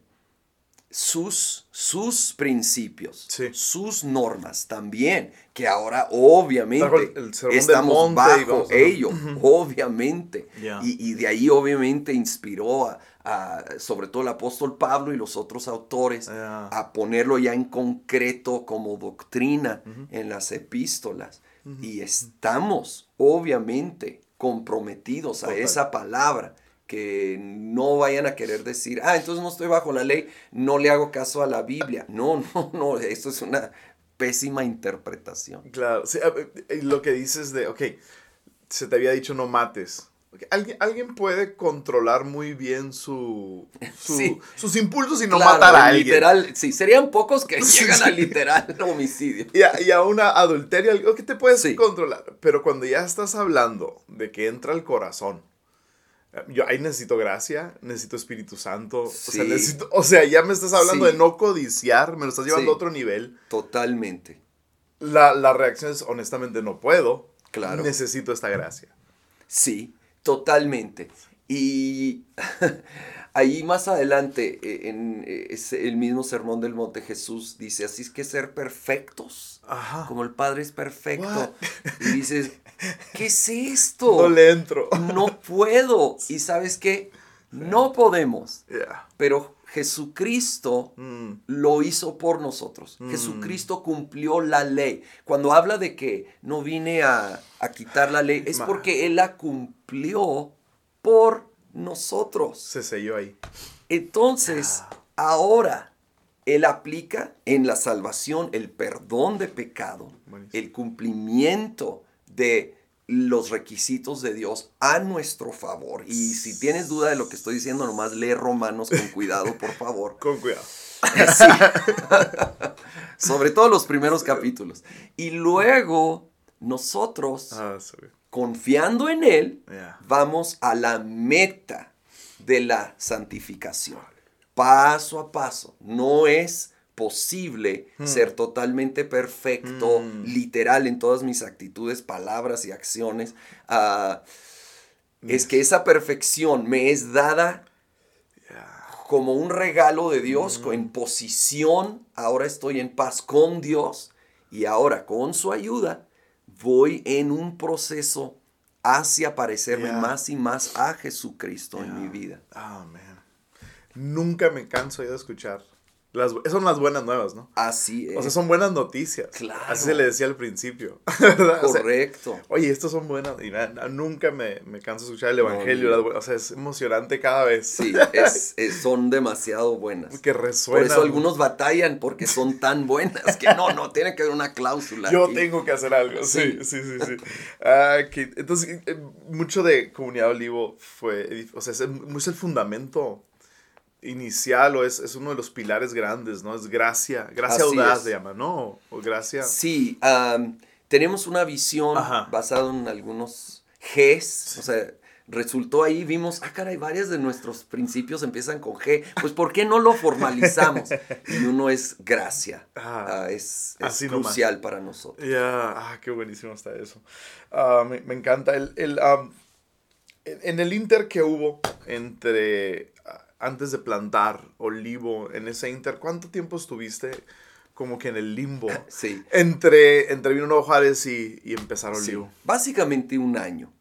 sus, sus principios, sus normas también, que ahora obviamente estamos bajo ello, obviamente. Y, de ahí obviamente inspiró a, sobre todo el apóstol Pablo y los otros autores a ponerlo ya en concreto como doctrina en las epístolas. Y estamos obviamente comprometidos a esa palabra, que no vayan a querer decir, ah, entonces no estoy bajo la ley, no le hago caso a la Biblia. No, [LAUGHS] no, no, eso es una pésima interpretación. Claro, sí, lo que dices de, ok, se te había dicho no mates. ¿Alguien, alguien puede controlar muy bien su, [LAUGHS] sus impulsos y no matar a alguien. Literal, sí, serían pocos que [LAUGHS] llegan a literal [LAUGHS] homicidio. Y a, y a una adulterio, algo que te puedes controlar. Pero cuando ya estás hablando de que entra el corazón, yo ahí necesito gracia, necesito Espíritu Santo. O, sea, necesito, o sea, ya me estás hablando de no codiciar, me lo estás llevando a otro nivel. Totalmente. La, la reacción es, honestamente, no puedo. Claro. Necesito esta gracia. Sí, Totalmente. Y [LAUGHS] ahí más adelante, e, en e, el mismo Sermón del Monte, Jesús dice, así es que ser perfectos, como el Padre es perfecto. Y dices, ¿qué es esto? No le entro. No puedo. [LAUGHS] Y sabes qué? No podemos. Pero Jesucristo mm. lo hizo por nosotros. Mm. Jesucristo cumplió la ley. Cuando habla de que no vine a, quitar la ley, es porque Él la cumplió por nosotros. Se selló ahí. Entonces, ah. ahora Él aplica en la salvación el perdón de pecado, el cumplimiento de los requisitos de Dios a nuestro favor. Y si tienes duda de lo que estoy diciendo, nomás lee Romanos con cuidado, por favor. [LAUGHS] con cuidado. [LAUGHS] Sobre todo los primeros capítulos. Y luego nosotros, ah, confiando en Él, vamos a la meta de la santificación. Paso a paso. No es posible hmm. ser totalmente perfecto, hmm. literal en todas mis actitudes, palabras y acciones. Ah, es que esa perfección me es dada como un regalo de Dios, hmm. en posición, ahora estoy en paz con Dios y ahora con su ayuda voy en un proceso hacia parecerme más y más a Jesucristo en mi vida. Amén. Nunca me canso de escuchar las, son las buenas nuevas, ¿no? Así es. O sea, son buenas noticias. Claro. Así se le decía al principio. [LAUGHS] Correcto. oye, estos son buenas. Y nunca me, me, canso de escuchar el evangelio. o sea, es emocionante cada vez. Sí, [LAUGHS] es, son demasiado buenas. Que resuenan. Por eso algunos batallan porque son tan buenas que no, no, tiene que haber una cláusula. Yo tengo que hacer algo. Sí, sí, sí, sí. Ah, entonces, eh, mucho de Comunidad Olivo fue, o sea, es, es el fundamento inicial o es, uno de los pilares grandes, ¿no? Es gracia, gracia audaz se llama, ¿no? O gracia. Sí, tenemos una visión basada en algunos Gs, o sea, resultó ahí, vimos, ah, caray, varias de nuestros principios empiezan con G, pues ¿por qué no lo formalizamos? Y uno es gracia, ah, ah, es, crucial para nosotros. Ya, ah, qué buenísimo está eso. me, encanta. El, el en el inter que hubo entre antes de plantar olivo en ese inter, ¿cuánto tiempo estuviste como que en el limbo? [LAUGHS] Sí. Entre, entre Vino Nuevo Juárez y, y empezar olivo. Básicamente un año.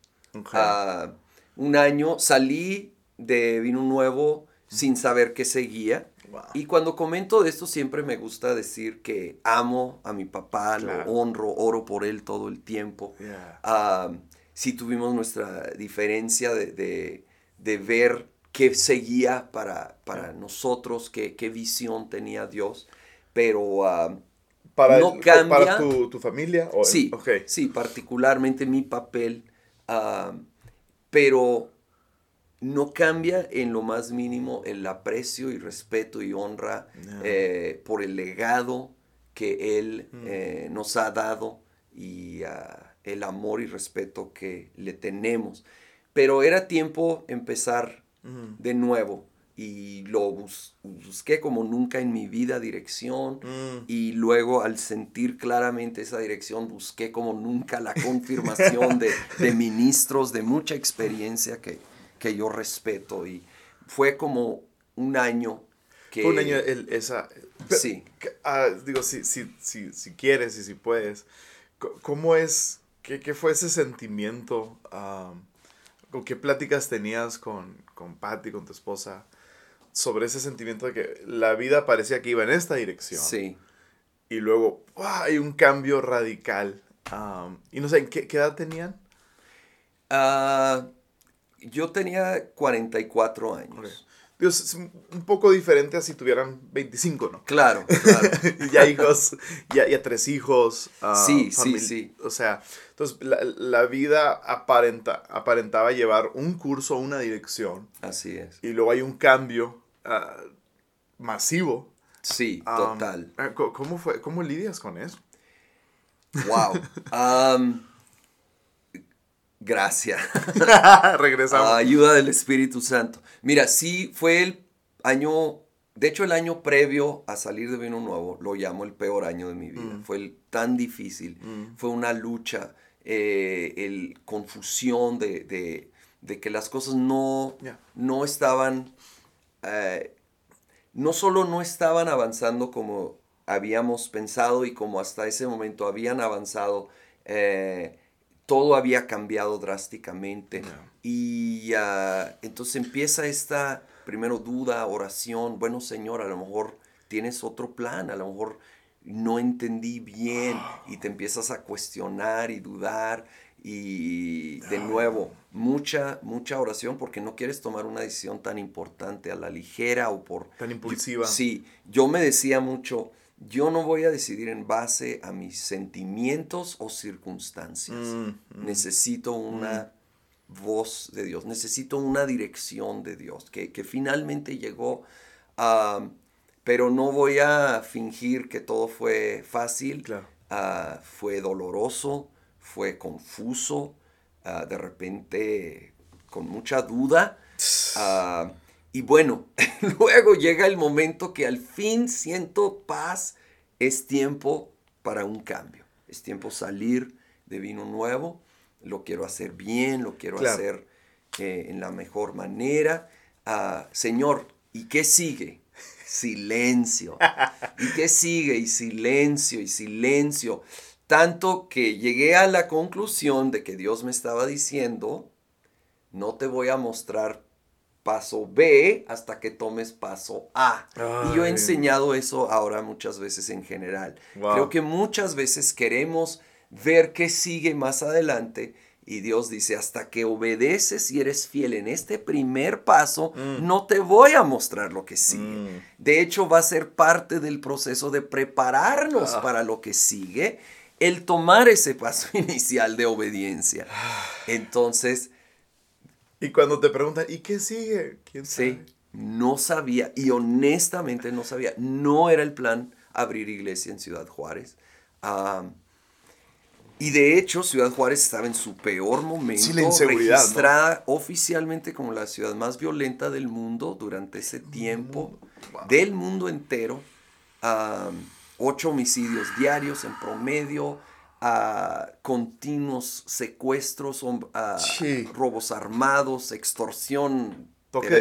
Ah, un año salí de Vino Nuevo sin saber qué seguía. Y cuando comento de esto siempre me gusta decir que amo a mi papá, lo honro, oro por él todo el tiempo. Ah, sí tuvimos nuestra diferencia de, de, de ver qué seguía para, para nosotros, qué, qué visión tenía Dios, pero ah, para no cambia. ¿Para tu, familia? sí, sí, particularmente mi papel, ah, pero no cambia en lo más mínimo el aprecio y respeto y honra eh, por el legado que Él mm. eh, nos ha dado y ah, el amor y respeto que le tenemos. Pero era tiempo empezar de nuevo y lo busqué como nunca en mi vida dirección mm. y luego al sentir claramente esa dirección busqué como nunca la confirmación de, [LAUGHS] ministros de mucha experiencia que, que yo respeto y fue como un año que... un año esa... Sí. Ah, digo, si, si, si, si, quieres y si puedes, ¿cómo es, qué, qué fue ese sentimiento? ¿Con qué pláticas tenías con, con Patty, con tu esposa, sobre ese sentimiento de que la vida parecía que iba en esta dirección? Sí. Y luego hay un cambio radical. y no sé, ¿qué, qué edad tenían? Uh, yo tenía 44 años. Dios, es un poco diferente a si tuvieran 25, ¿no? Claro, [LAUGHS] claro. y ya hijos, ya, ya tres hijos. Ah, sí, sí, sí. O sea, entonces la, la, vida aparenta, aparentaba llevar un curso, una dirección. Así es. Y luego hay un cambio uh, masivo. Sí, total. Ah, ¿Cómo, fue, ¿Cómo lidias con eso? Wow. [LAUGHS] Gracias. [LAUGHS] Regresamos. ayuda del Espíritu Santo. Mira, sí fue el año, de hecho el año previo a salir de Vino Nuevo, lo llamo el peor año de mi vida. Mm. Fue el, tan difícil, mm. fue una lucha, eh, el confusión de, que las cosas no, no estaban, eh, no solo no estaban avanzando como habíamos pensado y como hasta ese momento habían avanzado, eh, todo había cambiado drásticamente. Y entonces empieza esta, primero duda, oración, bueno Señor, a lo mejor tienes otro plan, a lo mejor no entendí bien y te empiezas a cuestionar y dudar y de nuevo, mucha, mucha oración porque no quieres tomar una decisión tan importante a la ligera o por... Tan impulsiva. Sí, yo me decía mucho, yo no voy a decidir en base a mis sentimientos o circunstancias. Mm, mm. necesito una mm. voz de Dios, necesito una dirección de Dios, que, finalmente llegó, pero no voy a fingir que todo fue fácil, ah, fue doloroso, fue confuso, ah, de repente con mucha duda. [SIGHS] Ah, y bueno, [LAUGHS] luego llega el momento que al fin siento paz. Es tiempo para un cambio. Es tiempo salir de vino nuevo. Lo quiero hacer bien, lo quiero hacer eh, en la mejor manera. Ah, señor, ¿y qué sigue? [LAUGHS] Silencio. ¿Y qué sigue? Y silencio, y silencio. Tanto que llegué a la conclusión de que Dios me estaba diciendo, no te voy a mostrar paso B hasta que tomes paso A. Y yo he enseñado eso ahora muchas veces en general. Creo que muchas veces queremos ver qué sigue más adelante y Dios dice, hasta que obedeces y eres fiel en este primer paso, mm. no te voy a mostrar lo que sigue. Mm. De hecho, va a ser parte del proceso de prepararnos ah. para lo que sigue, el tomar ese paso [LAUGHS] inicial de obediencia. Ah. Entonces... Y cuando te preguntan, ¿y qué sigue? ¿Quién Sí, no sabía y honestamente no sabía. No era el plan abrir iglesia en Ciudad Juárez. Y de hecho, Ciudad Juárez estaba en su peor momento, sí, la inseguridad, registrada oficialmente como la ciudad más violenta del mundo durante ese tiempo, del mundo entero. ocho homicidios diarios en promedio, continuos secuestros, robos armados, extorsión.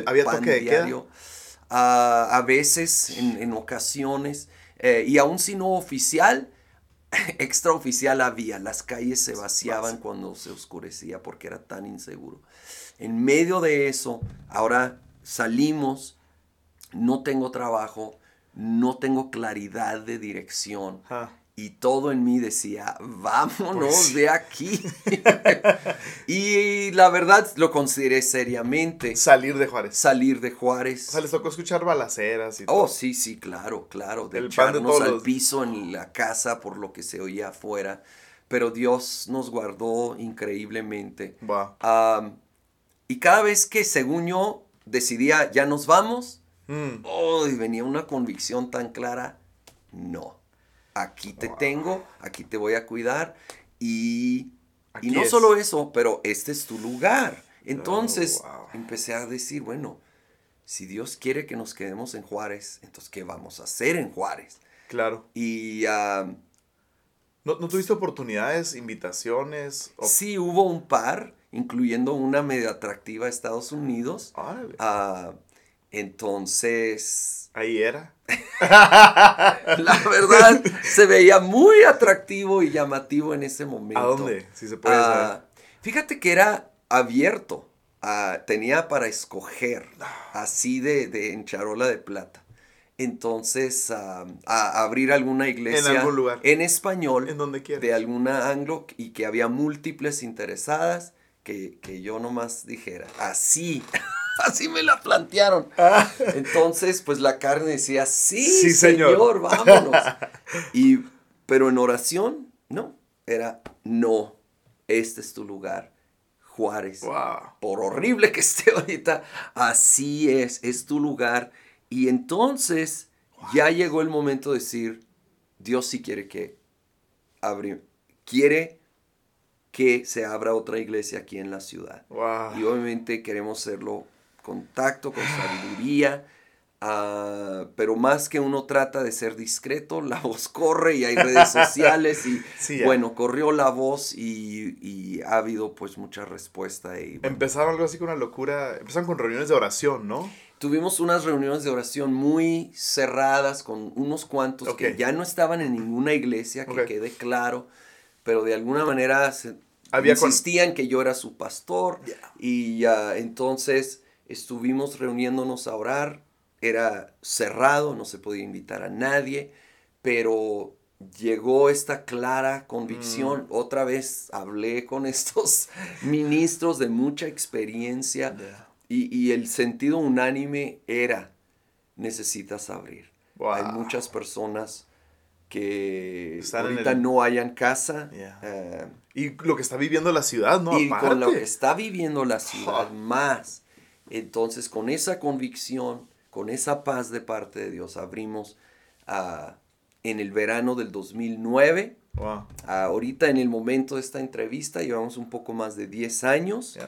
¿Había toque a veces, en, en ocasiones, eh, y aún si no oficial, [LAUGHS] extraoficial había, las calles se vaciaban cuando se oscurecía porque era tan inseguro. En medio de eso, ahora salimos, no tengo trabajo, no tengo claridad de dirección. Y todo en mí decía, vámonos pues de aquí. [LAUGHS] y la verdad lo consideré seriamente. Salir de Juárez. Salir de Juárez. O sea, les tocó escuchar balaceras y oh, todo. Oh, sí, sí, claro, claro. De El echarnos al piso en la casa por lo que se oía afuera. Pero Dios nos guardó increíblemente. y cada vez que, según yo, decidía, ya nos vamos, mm. oh, y venía una convicción tan clara, no aquí te tengo, aquí te voy a cuidar y, y no solo eso, pero este es tu lugar. Entonces oh, empecé a decir, bueno, si Dios quiere que nos quedemos en Juárez, entonces ¿qué vamos a hacer en Juárez? Claro. Y... Ah, ¿No, tuviste oportunidades, invitaciones? Sí, hubo un par, incluyendo una medio atractiva a Estados Unidos. Uh, entonces... Ahí era. [LAUGHS] la verdad, se veía muy atractivo y llamativo en ese momento. ¿A dónde? Si se puede ah, Fíjate que era abierto. Ah, tenía para escoger, así de, de en charola de plata. Entonces, a abrir alguna iglesia. En algún lugar. En español. En donde De alguna anglo y que había múltiples interesadas que, que yo nomás dijera, así. [LAUGHS] [LAUGHS] Así me la plantearon. Ah. Entonces, pues la carne decía, sí, señor. vámonos. [LAUGHS] Y, pero en oración, no. Era, no, este es tu lugar. Juárez. Por horrible que [LAUGHS] esté ahorita, así es, es tu lugar. Y entonces ya llegó el momento de decir, Dios sí quiere que abrir, quiere que se abra otra iglesia aquí en la ciudad. Y obviamente queremos hacerlo contacto, con sabiduría. Ah, pero más que uno trata de ser discreto, [LAUGHS] la voz corre y hay redes sociales y [LAUGHS] bueno, corrió la voz y, ha habido pues mucha respuesta. Y, Empezaron algo así con una locura, empezaron con reuniones de oración, ¿no? Tuvimos unas reuniones de oración muy cerradas con unos cuantos que ya no estaban en ninguna iglesia, que quede claro, pero de alguna manera insistían que yo era su pastor y entonces estuvimos reuniéndonos a orar, era cerrado, no se podía invitar a nadie, pero llegó esta clara convicción. Mm. Otra vez hablé con [LAUGHS] estos ministros de mucha experiencia y, el sentido unánime era, necesitas abrir. Hay muchas personas que ahorita no hayan casa. Eh, y lo que está viviendo la ciudad, ¿no? Y con lo que está viviendo la ciudad más. Entonces, con esa convicción, con esa paz de parte de Dios, abrimos ah, en el verano del 2009. ahorita, en el momento de esta entrevista, llevamos un poco más de 10 años.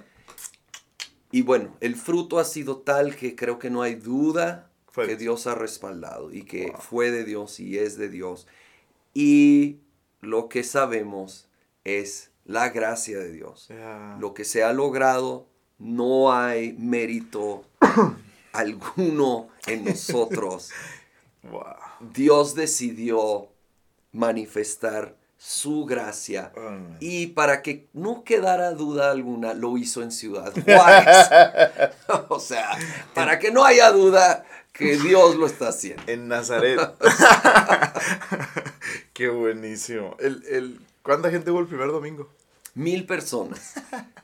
Y bueno, el fruto ha sido tal que creo que no hay duda que Dios ha respaldado y que fue de Dios y es de Dios. Y lo que sabemos es la gracia de Dios. Lo que se ha logrado no hay mérito [COUGHS] alguno en nosotros. Dios decidió manifestar su gracia. Y para que no quedara duda alguna, lo hizo en Ciudad Juárez. [LAUGHS] [LAUGHS] o sea, para que no haya duda que Dios lo está haciendo. En Nazaret. [LAUGHS] Qué buenísimo. El, el, ¿Cuánta gente hubo el primer domingo? Mil personas.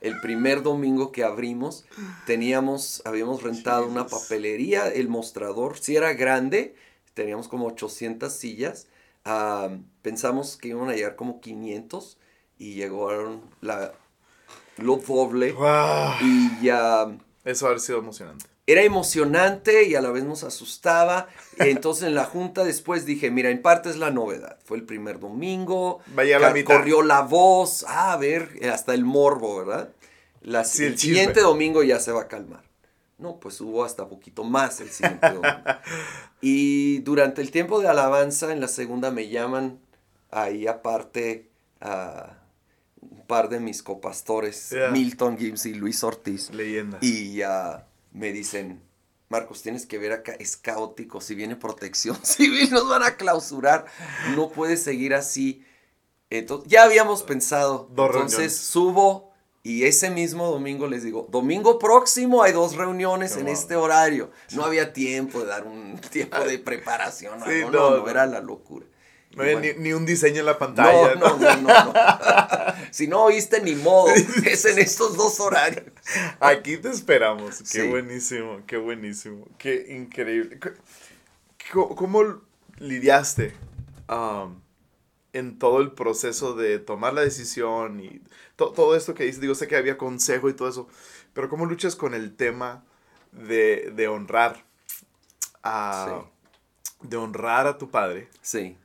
El primer domingo que abrimos, teníamos, habíamos rentado una papelería, el mostrador, si era grande, teníamos como 800 sillas pensamos que iban a llegar como 500 y llegaron la, lo doble. Y ya... Eso ha sido emocionante. Era emocionante y a la vez nos asustaba. Entonces en la junta después dije, mira, en parte es la novedad. Fue el primer domingo. Vaya la mitad. Corrió la voz. Ah, a ver, hasta el morbo, ¿verdad? La, el siguiente domingo ya se va a calmar. No, pues hubo hasta poquito más el siguiente domingo. [LAUGHS] y durante el tiempo de alabanza, en la segunda me llaman ahí aparte a un par de mis copastores, Milton Gibbs y Luis Ortiz. Leyenda. Y ya me dicen, Marcos, tienes que ver acá, es caótico, si viene protección [LAUGHS] civil nos van a clausurar, no puedes seguir así. Entonces, ya habíamos pensado, entonces subo y ese mismo domingo les digo, domingo próximo hay dos reuniones en este horario. No había tiempo de dar un [LAUGHS] tiempo de preparación. no, no, era la locura. No había ni, un diseño en la pantalla. No, no, no, no. si no oíste, ni modo. [LAUGHS] Es en estos dos horarios. Aquí te esperamos. Qué buenísimo, qué buenísimo. Qué increíble. ¿Cómo, lidiaste um, en todo el proceso de tomar la decisión y todo esto que dices, digo, sé que había consejo y todo eso, pero ¿cómo luchas con el tema de, honrar a, de honrar a tu padre? Sí.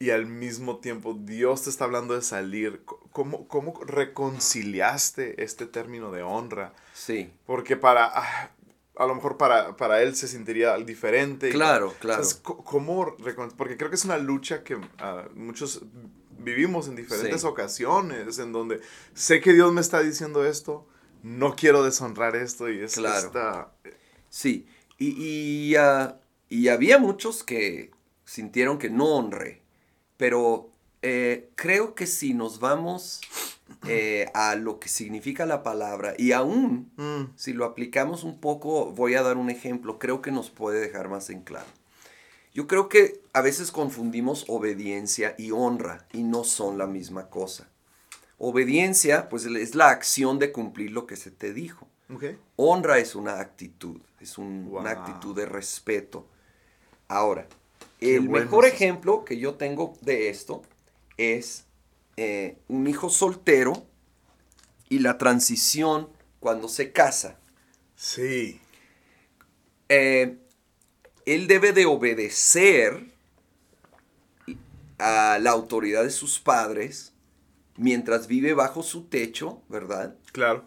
Y al mismo tiempo Dios te está hablando de salir. ¿Cómo, cómo reconciliaste este término de honra? Sí. Porque para, ah, a lo mejor para, para él se sentiría diferente. Claro, claro. ¿Cómo? Porque creo que es una lucha que ah, muchos vivimos en diferentes ocasiones en donde sé que Dios me está diciendo esto, no quiero deshonrar esto y es claro. Sí, y, ah, y, había muchos que sintieron que no honré, pero eh, creo que si nos vamos eh, a lo que significa la palabra y aún mm. si lo aplicamos un poco, voy a dar un ejemplo, creo que nos puede dejar más en claro. Yo creo que a veces confundimos obediencia y honra y no son la misma cosa. Obediencia, pues es la acción de cumplir lo que se te dijo. Honra es una actitud, es una actitud de respeto. Ahora, el mejor ejemplo que yo tengo de esto es eh, un hijo soltero y la transición cuando se casa. Sí. Eh, él debe de obedecer a la autoridad de sus padres mientras vive bajo su techo, ¿verdad? Claro.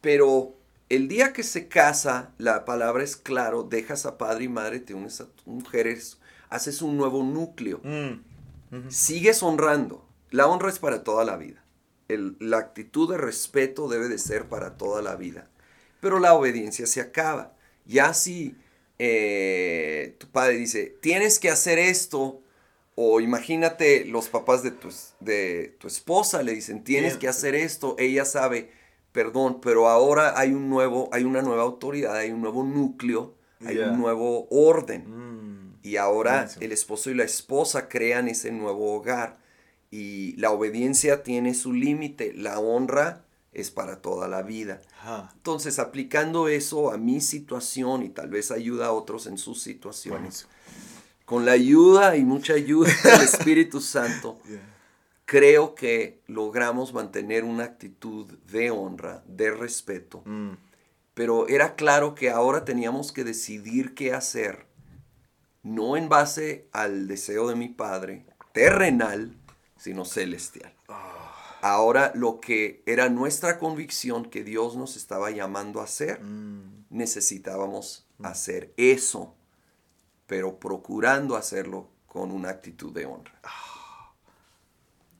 Pero el día que se casa, la palabra es claro, dejas a padre y madre, te unes a mujeres, haces un nuevo núcleo. Mm, Sigues honrando. La honra es para toda la vida. la actitud de respeto debe de ser para toda la vida. Pero la obediencia se acaba. Ya si eh, tu padre dice, tienes que hacer esto, o imagínate los papás de tu, de tu esposa le dicen, tienes que hacer esto, ella sabe, perdón, pero ahora hay un nuevo, hay una nueva autoridad, hay un nuevo núcleo, hay un nuevo orden. Mm. Y ahora el esposo y la esposa crean ese nuevo hogar. Y la obediencia tiene su límite, la honra es para toda la vida. Entonces, aplicando eso a mi situación y tal vez ayuda a otros en sus situaciones, con la ayuda y mucha ayuda del Espíritu Santo, [LAUGHS] creo que logramos mantener una actitud de honra, de respeto. Mm. Pero era claro que ahora teníamos que decidir qué hacer, no en base al deseo de mi Padre, terrenal, sino celestial. Ah ahora lo que era nuestra convicción que Dios nos estaba llamando a hacer, mm. necesitábamos mm. hacer eso, pero procurando hacerlo con una actitud de honra.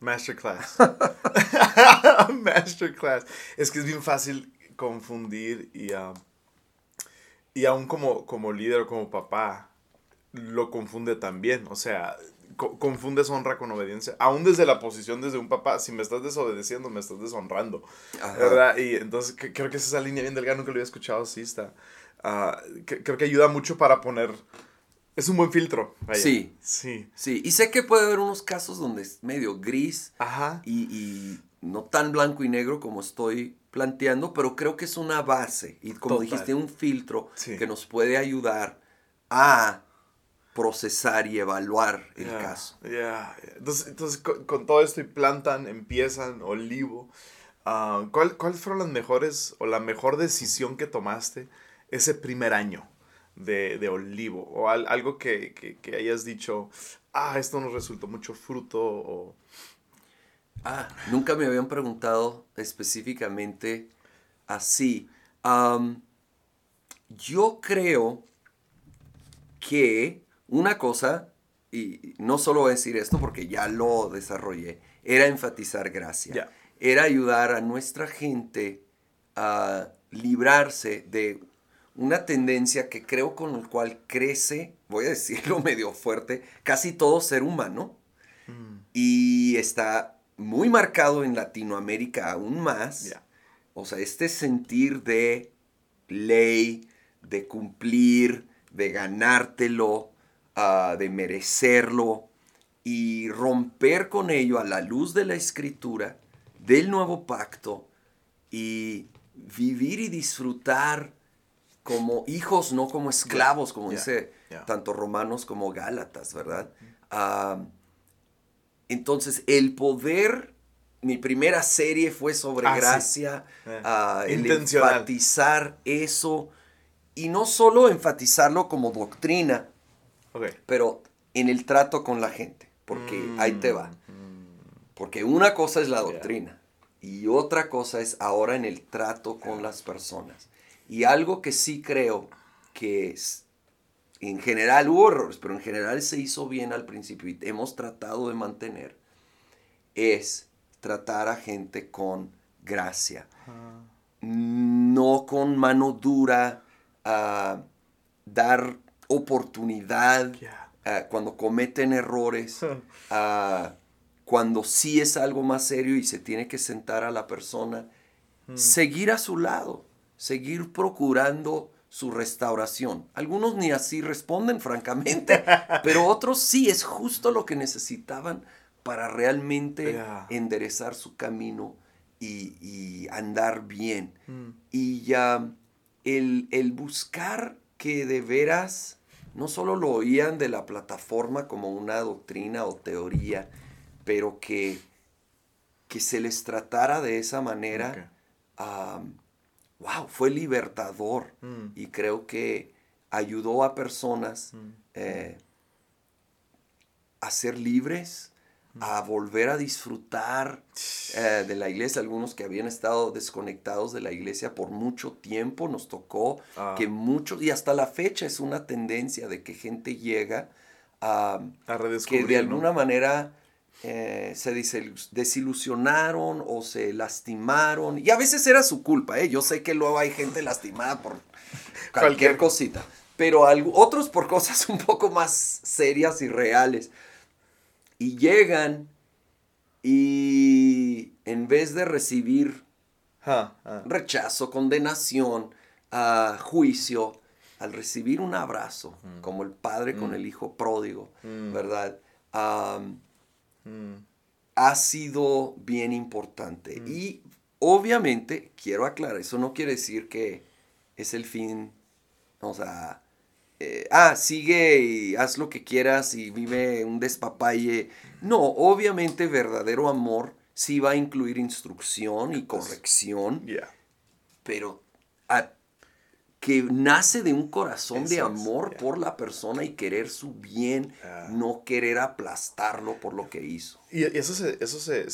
Masterclass. [LAUGHS] [LAUGHS] Masterclass. Es que es bien fácil confundir y, uh, y aún como, como líder o como papá, lo confunde también. O sea, confundes honra con obediencia. Aún desde la posición desde un papá, si me estás desobedeciendo, me estás deshonrando. ¿Verdad? Y entonces creo que es esa línea bien delgada, nunca lo había escuchado, sí está. Uh, creo que ayuda mucho para poner... Es un buen filtro. Sí. Sí. Sí. Y sé que puede haber unos casos donde es medio gris. Ajá. Y, y no tan blanco y negro como estoy planteando, pero creo que es una base. Y como dijiste, un filtro que nos puede ayudar a procesar y evaluar el caso. Entonces, con, todo esto y plantan, empiezan, olivo. Uh, ¿cuál, ¿Cuáles fueron las mejores o la mejor decisión que tomaste ese primer año de, de olivo? O algo que, que, que, hayas dicho, ah, esto nos resultó mucho fruto. O... Ah, nunca me habían preguntado específicamente así. yo creo que una cosa, y no solo voy a decir esto porque ya lo desarrollé, era enfatizar gracia. Era ayudar a nuestra gente a librarse de una tendencia que creo con la cual crece, voy a decirlo [LAUGHS] medio fuerte, casi todo ser humano. Mm. Y está muy marcado en Latinoamérica aún más. O sea, este sentir de ley, de cumplir, de ganártelo, ah, de merecerlo y romper con ello a la luz de la escritura, del nuevo pacto y vivir y disfrutar como hijos, no como esclavos, como dice tanto Romanos como Gálatas, ¿verdad? Ah, entonces, el poder, mi primera serie fue sobre ah, gracia, eh. ah, el enfatizar eso, y no solo enfatizarlo como doctrina, pero en el trato con la gente, porque mm, ahí te va. Mm. Porque una cosa es la doctrina y otra cosa es ahora en el trato con las personas. Y algo que sí creo que es, en general hubo errores, pero en general se hizo bien al principio y hemos tratado de mantener, es tratar a gente con gracia. No con mano dura, dar oportunidad cuando cometen errores, [LAUGHS] cuando sí es algo más serio y se tiene que sentar a la persona, hmm. seguir a su lado, seguir procurando su restauración. Algunos ni así responden, [LAUGHS] francamente, pero otros sí, es justo lo que necesitaban para realmente enderezar su camino y, andar bien. Mm. Y ya el, el, buscar que de veras no solo lo oían de la plataforma como una doctrina o teoría, pero que, que se les tratara de esa manera wow, fue libertador mm. y creo que ayudó a personas mm. eh, a ser libres, mm. a volver a disfrutar eh, de la iglesia. Algunos que habían estado desconectados de la iglesia por mucho tiempo, nos tocó ah. que muchos, y hasta la fecha es una tendencia de que gente llega a, a que de alguna manera eh, se desilusionaron o se lastimaron. Y a veces era su culpa, ¿eh? Yo sé que luego hay gente lastimada por cualquier cosita. Pero otros por cosas [LAUGHS] un poco más serias y reales. Y llegan y en vez de recibir rechazo, condenación, uh, juicio, al recibir un abrazo, mm. como el padre con mm. el hijo pródigo, mm. ¿verdad? Ha sido bien importante. Mm. Y obviamente, quiero aclarar, eso no quiere decir que es el fin, o sea, eh, ah, sigue y haz lo que quieras y vive un despapalle. No, obviamente verdadero amor sí va a incluir instrucción y corrección, pero a que nace de un corazón de amor por la persona y querer su bien, ah. no querer aplastarlo por lo que hizo. Y eso se, eso se,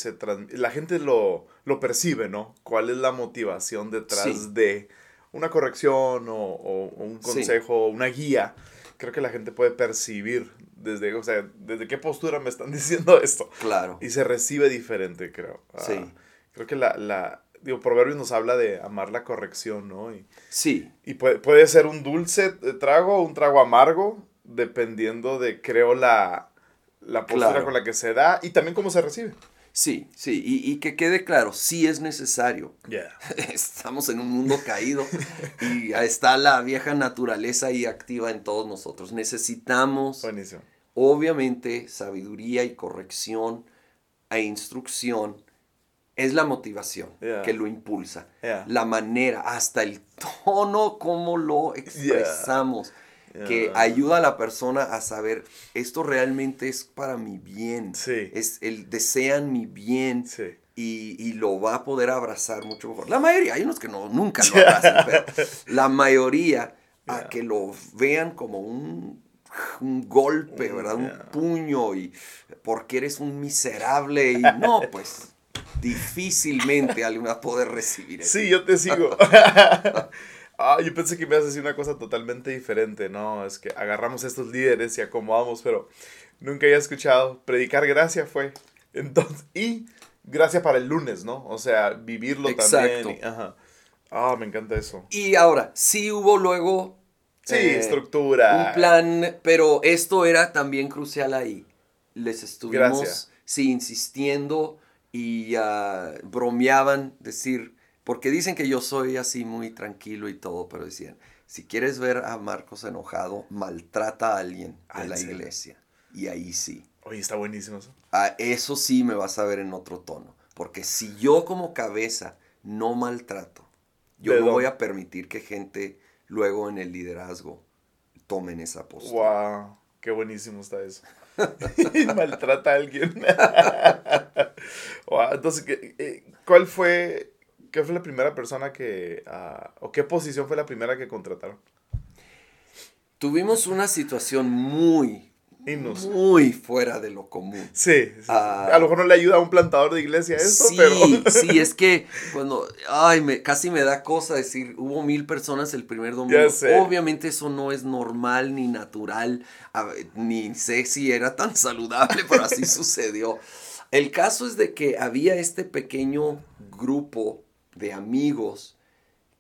la gente lo, lo percibe, ¿no? ¿Cuál es la motivación detrás de una corrección o, un consejo, una guía? Creo que la gente puede percibir desde, o sea, desde qué postura me están [LAUGHS] diciendo esto. Claro. Y se recibe diferente, creo. sí. Ah, creo que la, la digo, Proverbios nos habla de amar la corrección, ¿no? Y, sí. Y puede, puede ser un dulce trago o un trago amargo, dependiendo de, creo, la, la postura con la que se da y también cómo se recibe. Sí, sí, y, que quede claro, sí es necesario. [LAUGHS] Estamos en un mundo caído y está la vieja naturaleza ahí activa en todos nosotros. Necesitamos, obviamente, sabiduría y corrección e instrucción. Es la motivación que lo impulsa. La manera, hasta el tono como lo expresamos que ayuda a la persona a saber, esto realmente es para mi bien. Es el, desean mi bien. Y, lo va a poder abrazar mucho mejor. La mayoría, hay unos que no, nunca lo abrazan, [LAUGHS] pero la mayoría a que lo vean como un, un golpe, ¿verdad? Un puño y porque eres un miserable y no, pues difícilmente alguien va a poder recibir eso. Sí, yo te sigo. [LAUGHS] Ah, yo pensé que me ibas a decir una cosa totalmente diferente, ¿no? Es que agarramos a estos líderes y acomodamos, pero nunca había escuchado. Predicar gracia fue. Entonces, y gracia para el lunes, ¿no? O sea, vivirlo también. ajá. Ah, me encanta eso. Y ahora, sí hubo luego. Sí, eh, estructura. Un plan, pero esto era también crucial ahí. Les estuvimos, sí, insistiendo y uh, bromeaban, decir, porque dicen que yo soy así muy tranquilo y todo, pero decían, si quieres ver a Marcos enojado, maltrata a alguien de la iglesia. Y ahí sí. Oye, está buenísimo eso. A eso sí me vas a ver en otro tono. Porque si yo como cabeza no maltrato, yo no voy a permitir que gente luego en el liderazgo tomen esa postura. ¡Wow! Qué buenísimo está eso. [LAUGHS] maltrata a alguien. [LAUGHS] [LAUGHS] wow, entonces, eh, ¿cuál fue ¿Qué fue la primera persona que, ah, o qué posición fue la primera que contrataron? Tuvimos una situación muy, muy fuera de lo común. Sí, ah, a lo mejor no le ayuda a un plantador de iglesia eso, sí, pero... [LAUGHS] sí, es que cuando, ay, me, casi me da cosa decir, hubo mil personas el primer domingo. Obviamente eso no es normal ni natural, ni sé si era tan saludable, pero así [LAUGHS] sucedió. El caso es de que había este pequeño grupo de amigos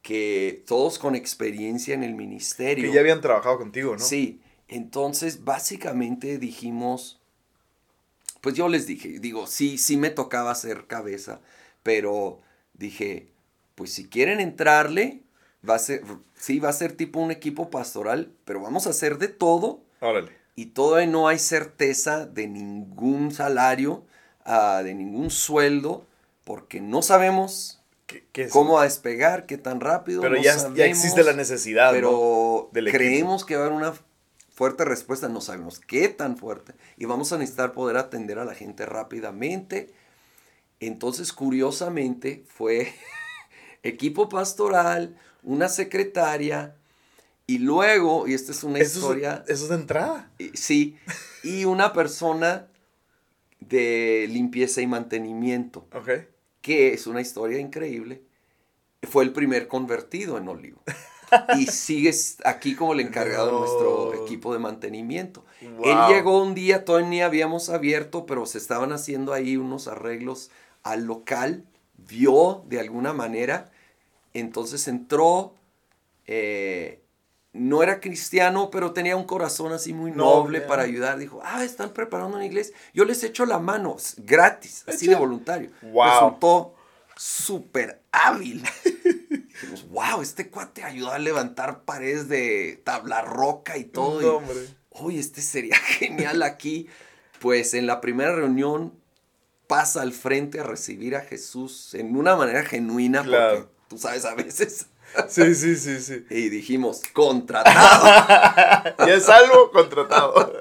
que todos con experiencia en el ministerio. Que ya habían trabajado contigo, ¿no? Sí, entonces básicamente dijimos, pues yo les dije, digo, sí, sí me tocaba hacer cabeza, pero dije, pues si quieren entrarle, va a ser, sí, va a ser tipo un equipo pastoral, pero vamos a hacer de todo. Órale. Y todavía no hay certeza de ningún salario, ah, de ningún sueldo, porque no sabemos cómo a despegar, qué tan rápido. Pero ya, ya, existe la necesidad. Pero creemos que va a haber una fuerte respuesta, no sabemos qué tan fuerte. Y vamos a necesitar poder atender a la gente rápidamente. Entonces, curiosamente, fue [LAUGHS] equipo pastoral, una secretaria, y luego, y esta es una historia. eso es de entrada. Sí, y una persona de limpieza y mantenimiento. Ok que es una historia increíble, fue el primer convertido en Olivo. [LAUGHS] y sigues aquí como el encargado de nuestro equipo de mantenimiento. Él llegó un día, todavía ni habíamos abierto, pero se estaban haciendo ahí unos arreglos al local, vio de alguna manera, entonces entró, eh, no era cristiano, pero tenía un corazón así muy noble, para ayudar. Dijo, ah, están preparando una iglesia. Yo les echo la mano, gratis, así de voluntario. Resultó súper hábil. Dijimos, wow, este cuate ayudó a levantar paredes de tabla roca y todo. Uy, este sería [LAUGHS] genial aquí. Pues en la primera reunión pasa al frente a recibir a Jesús en una manera genuina, porque tú sabes, a veces Sí, sí, sí, sí. Y dijimos, contratado. [LAUGHS] y es algo contratado.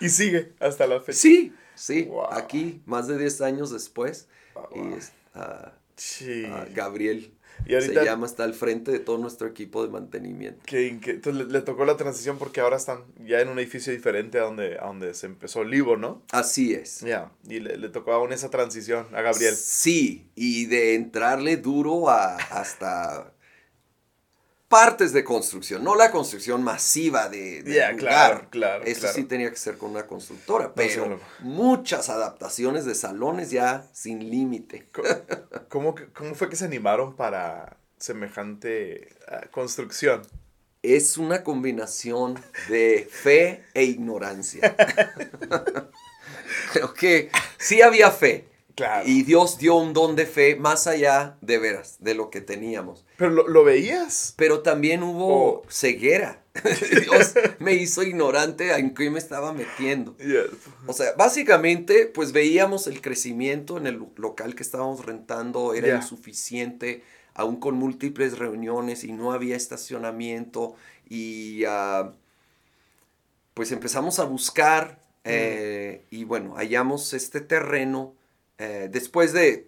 y sigue hasta la fecha. Sí, sí. Aquí, más de 10 años después. Y sí. Gabriel y se llama, está al frente de todo nuestro equipo de mantenimiento. Que, entonces le, tocó la transición porque ahora están ya en un edificio diferente a donde, a donde se empezó Olivo, ¿no? Así es. Ya, y le, tocó aún esa transición a Gabriel. Sí, y de entrarle duro a, hasta partes de construcción, no la construcción masiva de, de Claro, claro. Eso sí tenía que ser con una constructora, pero muchas adaptaciones de salones ya sin límite. ¿Cómo, ¿Cómo, fue que se animaron para semejante ah, construcción? es una combinación de fe e ignorancia. [LAUGHS] [LAUGHS] Creo que sí había fe. Y Dios dio un don de fe más allá de veras, de lo que teníamos. ¿Pero lo, veías? Pero también hubo ceguera. [LAUGHS] Dios me hizo ignorante en qué me estaba metiendo. O sea, básicamente, pues veíamos el crecimiento en el local que estábamos rentando, era insuficiente, aún con múltiples reuniones y no había estacionamiento. Y ah, pues empezamos a buscar mm. eh, y bueno, hallamos este terreno. Eh, después de,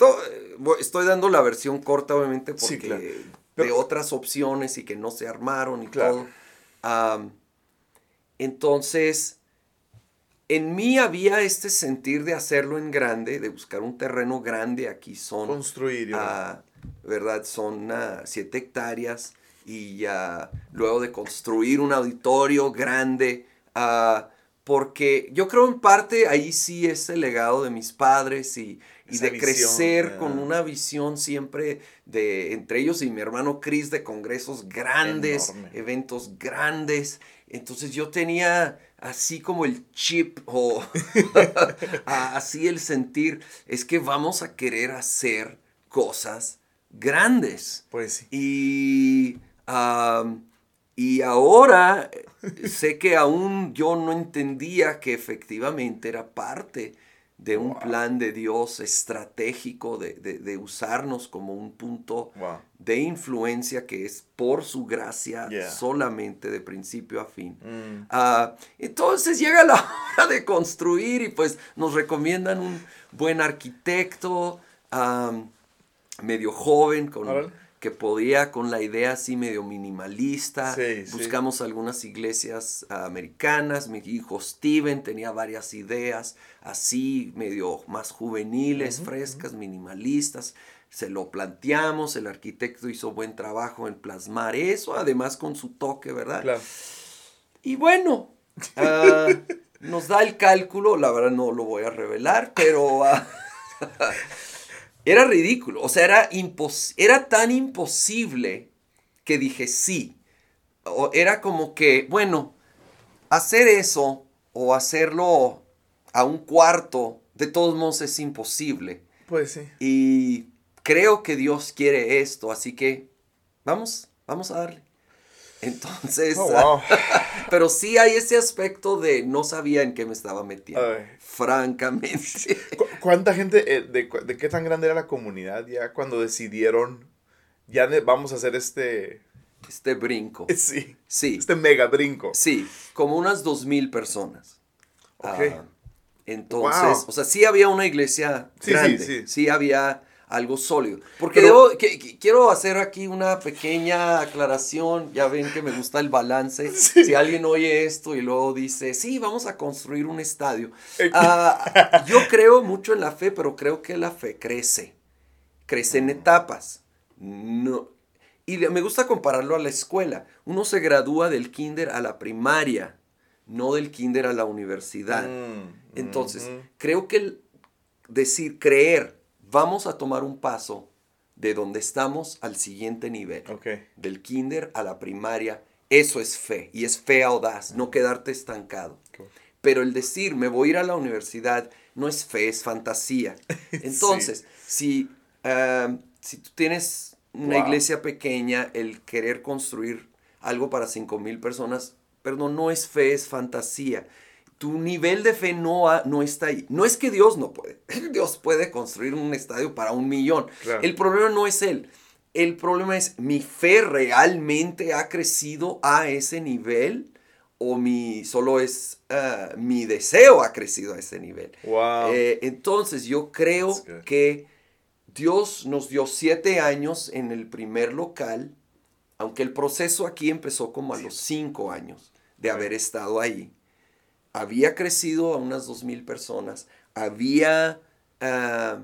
estoy dando la versión corta obviamente porque de otras opciones y que no se armaron y todo entonces, en mí había este sentir de hacerlo en grande, de buscar un terreno grande. Aquí son. Construir. Uh, ¿Verdad? Son uh, siete hectáreas. Y ya luego de construir un auditorio grande. Uh, porque yo creo en parte ahí sí es el legado de mis padres y, y de crecer con una visión siempre de entre ellos y mi hermano Chris de congresos grandes, eventos grandes. Entonces yo tenía así como el chip o [LAUGHS] así el sentir, es que vamos a querer hacer cosas grandes. Pues sí. Y, y ahora sé que aún yo no entendía que efectivamente era parte de un plan de Dios estratégico, de, usarnos como un punto de influencia que es por su gracia solamente de principio a fin. Mm. Ah, entonces llega la [LAUGHS] hora de construir y pues nos recomiendan un buen arquitecto, medio joven, con que podía con la idea así medio minimalista. Buscamos algunas iglesias americanas. Mi hijo Steven tenía varias ideas así medio más juveniles, frescas, minimalistas. Se lo planteamos, el arquitecto hizo buen trabajo en plasmar eso, además con su toque, ¿verdad? Claro. Y bueno, ah, [LAUGHS] nos da el cálculo, la verdad no lo voy a revelar, pero... Era ridículo. O sea, era, era tan imposible que dije sí. O era como que, bueno, hacer eso o hacerlo a un cuarto, de todos modos es imposible. Pues sí. Y creo que Dios quiere esto, así que vamos, vamos a darle. Entonces, oh, [LAUGHS] pero sí hay ese aspecto de no sabía en qué me estaba metiendo, francamente. [LAUGHS] ¿Cuánta gente, eh, de, qué tan grande era la comunidad ya cuando decidieron, ya vamos a hacer este... Este brinco. [LAUGHS] Sí. Sí. Este mega brinco. Sí, como unas dos mil personas. Ok. Ah, entonces, o sea, sí había una iglesia grande. Sí, sí. sí había algo sólido. Porque que, quiero hacer aquí una pequeña aclaración. Ya ven que me gusta el balance. [LAUGHS] Si alguien oye esto y luego dice, sí, vamos a construir un estadio. Ah, yo creo mucho en la fe, pero creo que la fe crece. Crece en etapas. No. Y me gusta compararlo a la escuela. Uno se gradúa del kinder a la primaria, no del kinder a la universidad. Mm, Entonces, creo que el decir creer vamos a tomar un paso de donde estamos al siguiente nivel. Del kinder a la primaria. Eso es fe. Y es fe audaz, no quedarte estancado. Pero el decir, me voy a ir a la universidad, no es fe, es fantasía. [LAUGHS] Entonces, si, ah, si tú tienes una iglesia pequeña, el querer construir algo para cinco mil personas, perdón, no es fe, es fantasía tu nivel de fe no, no está ahí. No es que Dios no puede. [LAUGHS] Dios puede construir un estadio para un millón. El problema no es Él. El problema es, ¿mi fe realmente ha crecido a ese nivel? ¿O mi, solo es ah, mi deseo ha crecido a ese nivel? Eh, entonces yo creo que Dios nos dio siete años en el primer local, aunque el proceso aquí empezó como a los cinco años de haber estado ahí había crecido a unas dos mil personas, había, ah,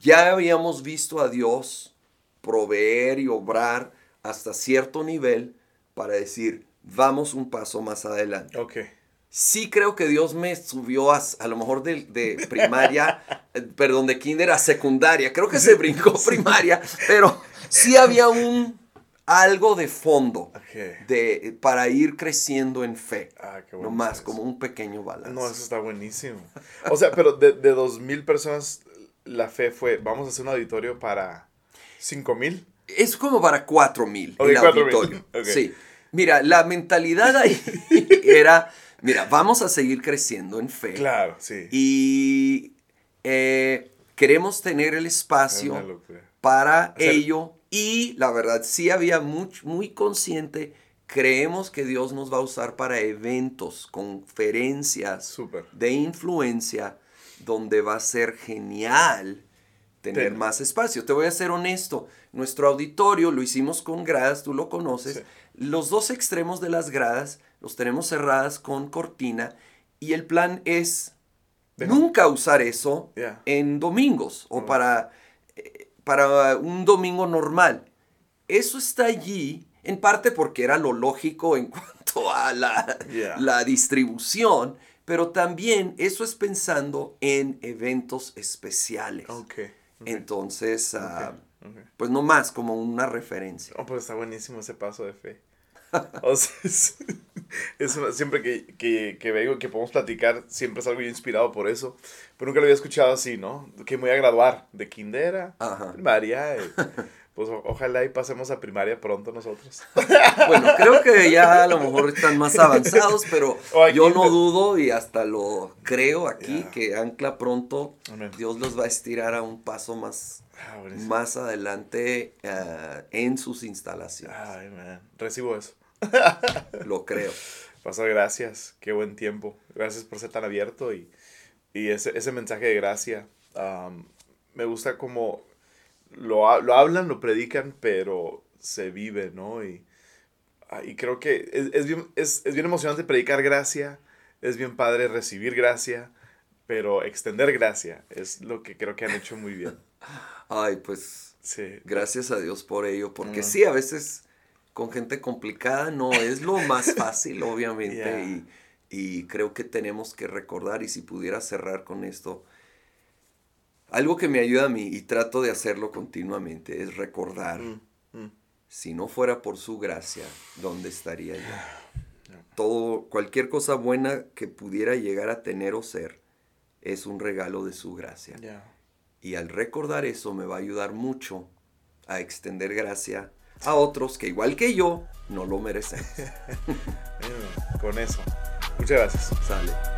ya habíamos visto a Dios proveer y obrar hasta cierto nivel para decir, vamos un paso más adelante. Okay. Sí creo que Dios me subió a, a lo mejor de, de [LAUGHS] primaria, eh, perdón, de kinder a secundaria. Creo que se brincó primaria, pero sí había un, algo de fondo de, para ir creciendo en fe. Ah, qué bueno. No más, como un pequeño balance. No, eso está buenísimo. O sea, pero de, de dos mil personas, la fe fue, vamos a hacer un auditorio para cinco mil. Es como para cuatro mil el auditorio. [LAUGHS] Sí. Mira, la mentalidad ahí [LAUGHS] era, mira, vamos a seguir creciendo en fe. Claro, sí. Y eh, queremos tener el espacio para ello y la verdad, sí había muy, muy consciente, creemos que Dios nos va a usar para eventos, conferencias de influencia, donde va a ser genial tener más espacio. Te voy a ser honesto, nuestro auditorio lo hicimos con gradas, tú lo conoces. Los dos extremos de las gradas los tenemos cerradas con cortina y el plan es nunca usar eso en domingos o para para un domingo normal. Eso está allí en parte porque era lo lógico en [LAUGHS] cuanto a la, la distribución, pero también eso es pensando en eventos especiales. Entonces, ah, pues no más como una referencia. Oh, pues está buenísimo ese paso de fe. [LAUGHS] o sea, es, siempre que, que, que, vengo, que podemos platicar, siempre salgo yo inspirado por eso. Pero nunca lo había escuchado así, ¿no? Que me voy a graduar de kindera, primaria. Eh, pues ojalá y pasemos a primaria pronto nosotros. [LAUGHS] Bueno, creo que ya a lo mejor están más avanzados, pero [LAUGHS] yo no dudo y hasta lo creo aquí que Ancla pronto Dios los va a estirar a un paso más, ah, más adelante uh, en sus instalaciones. Ay, man. Recibo eso. [LAUGHS] Lo creo. Pastor, gracias. Qué buen tiempo. Gracias por ser tan abierto y, y ese, ese, mensaje de gracia. me gusta como lo, lo, hablan, lo predican, pero se vive, ¿no? Y, ah, y creo que es, es, bien, es, es bien emocionante predicar gracia, es bien padre recibir gracia, pero extender gracia es lo que creo que han hecho muy bien. [LAUGHS] Ay, pues sí. gracias a Dios por ello, porque sí, a veces con gente complicada no es lo más [LAUGHS] fácil, obviamente, y, creo que tenemos que recordar, y si pudiera cerrar con esto, algo que me ayuda a mí, y trato de hacerlo continuamente, es recordar, mm, mm. si no fuera por su gracia, ¿dónde estaría yo? [SIGHS] Todo, cualquier cosa buena que pudiera llegar a tener o ser, es un regalo de su gracia. Y al recordar eso me va a ayudar mucho a extender gracia a otros que igual que yo no lo merecen. [LAUGHS] Con eso. Muchas gracias. Sale.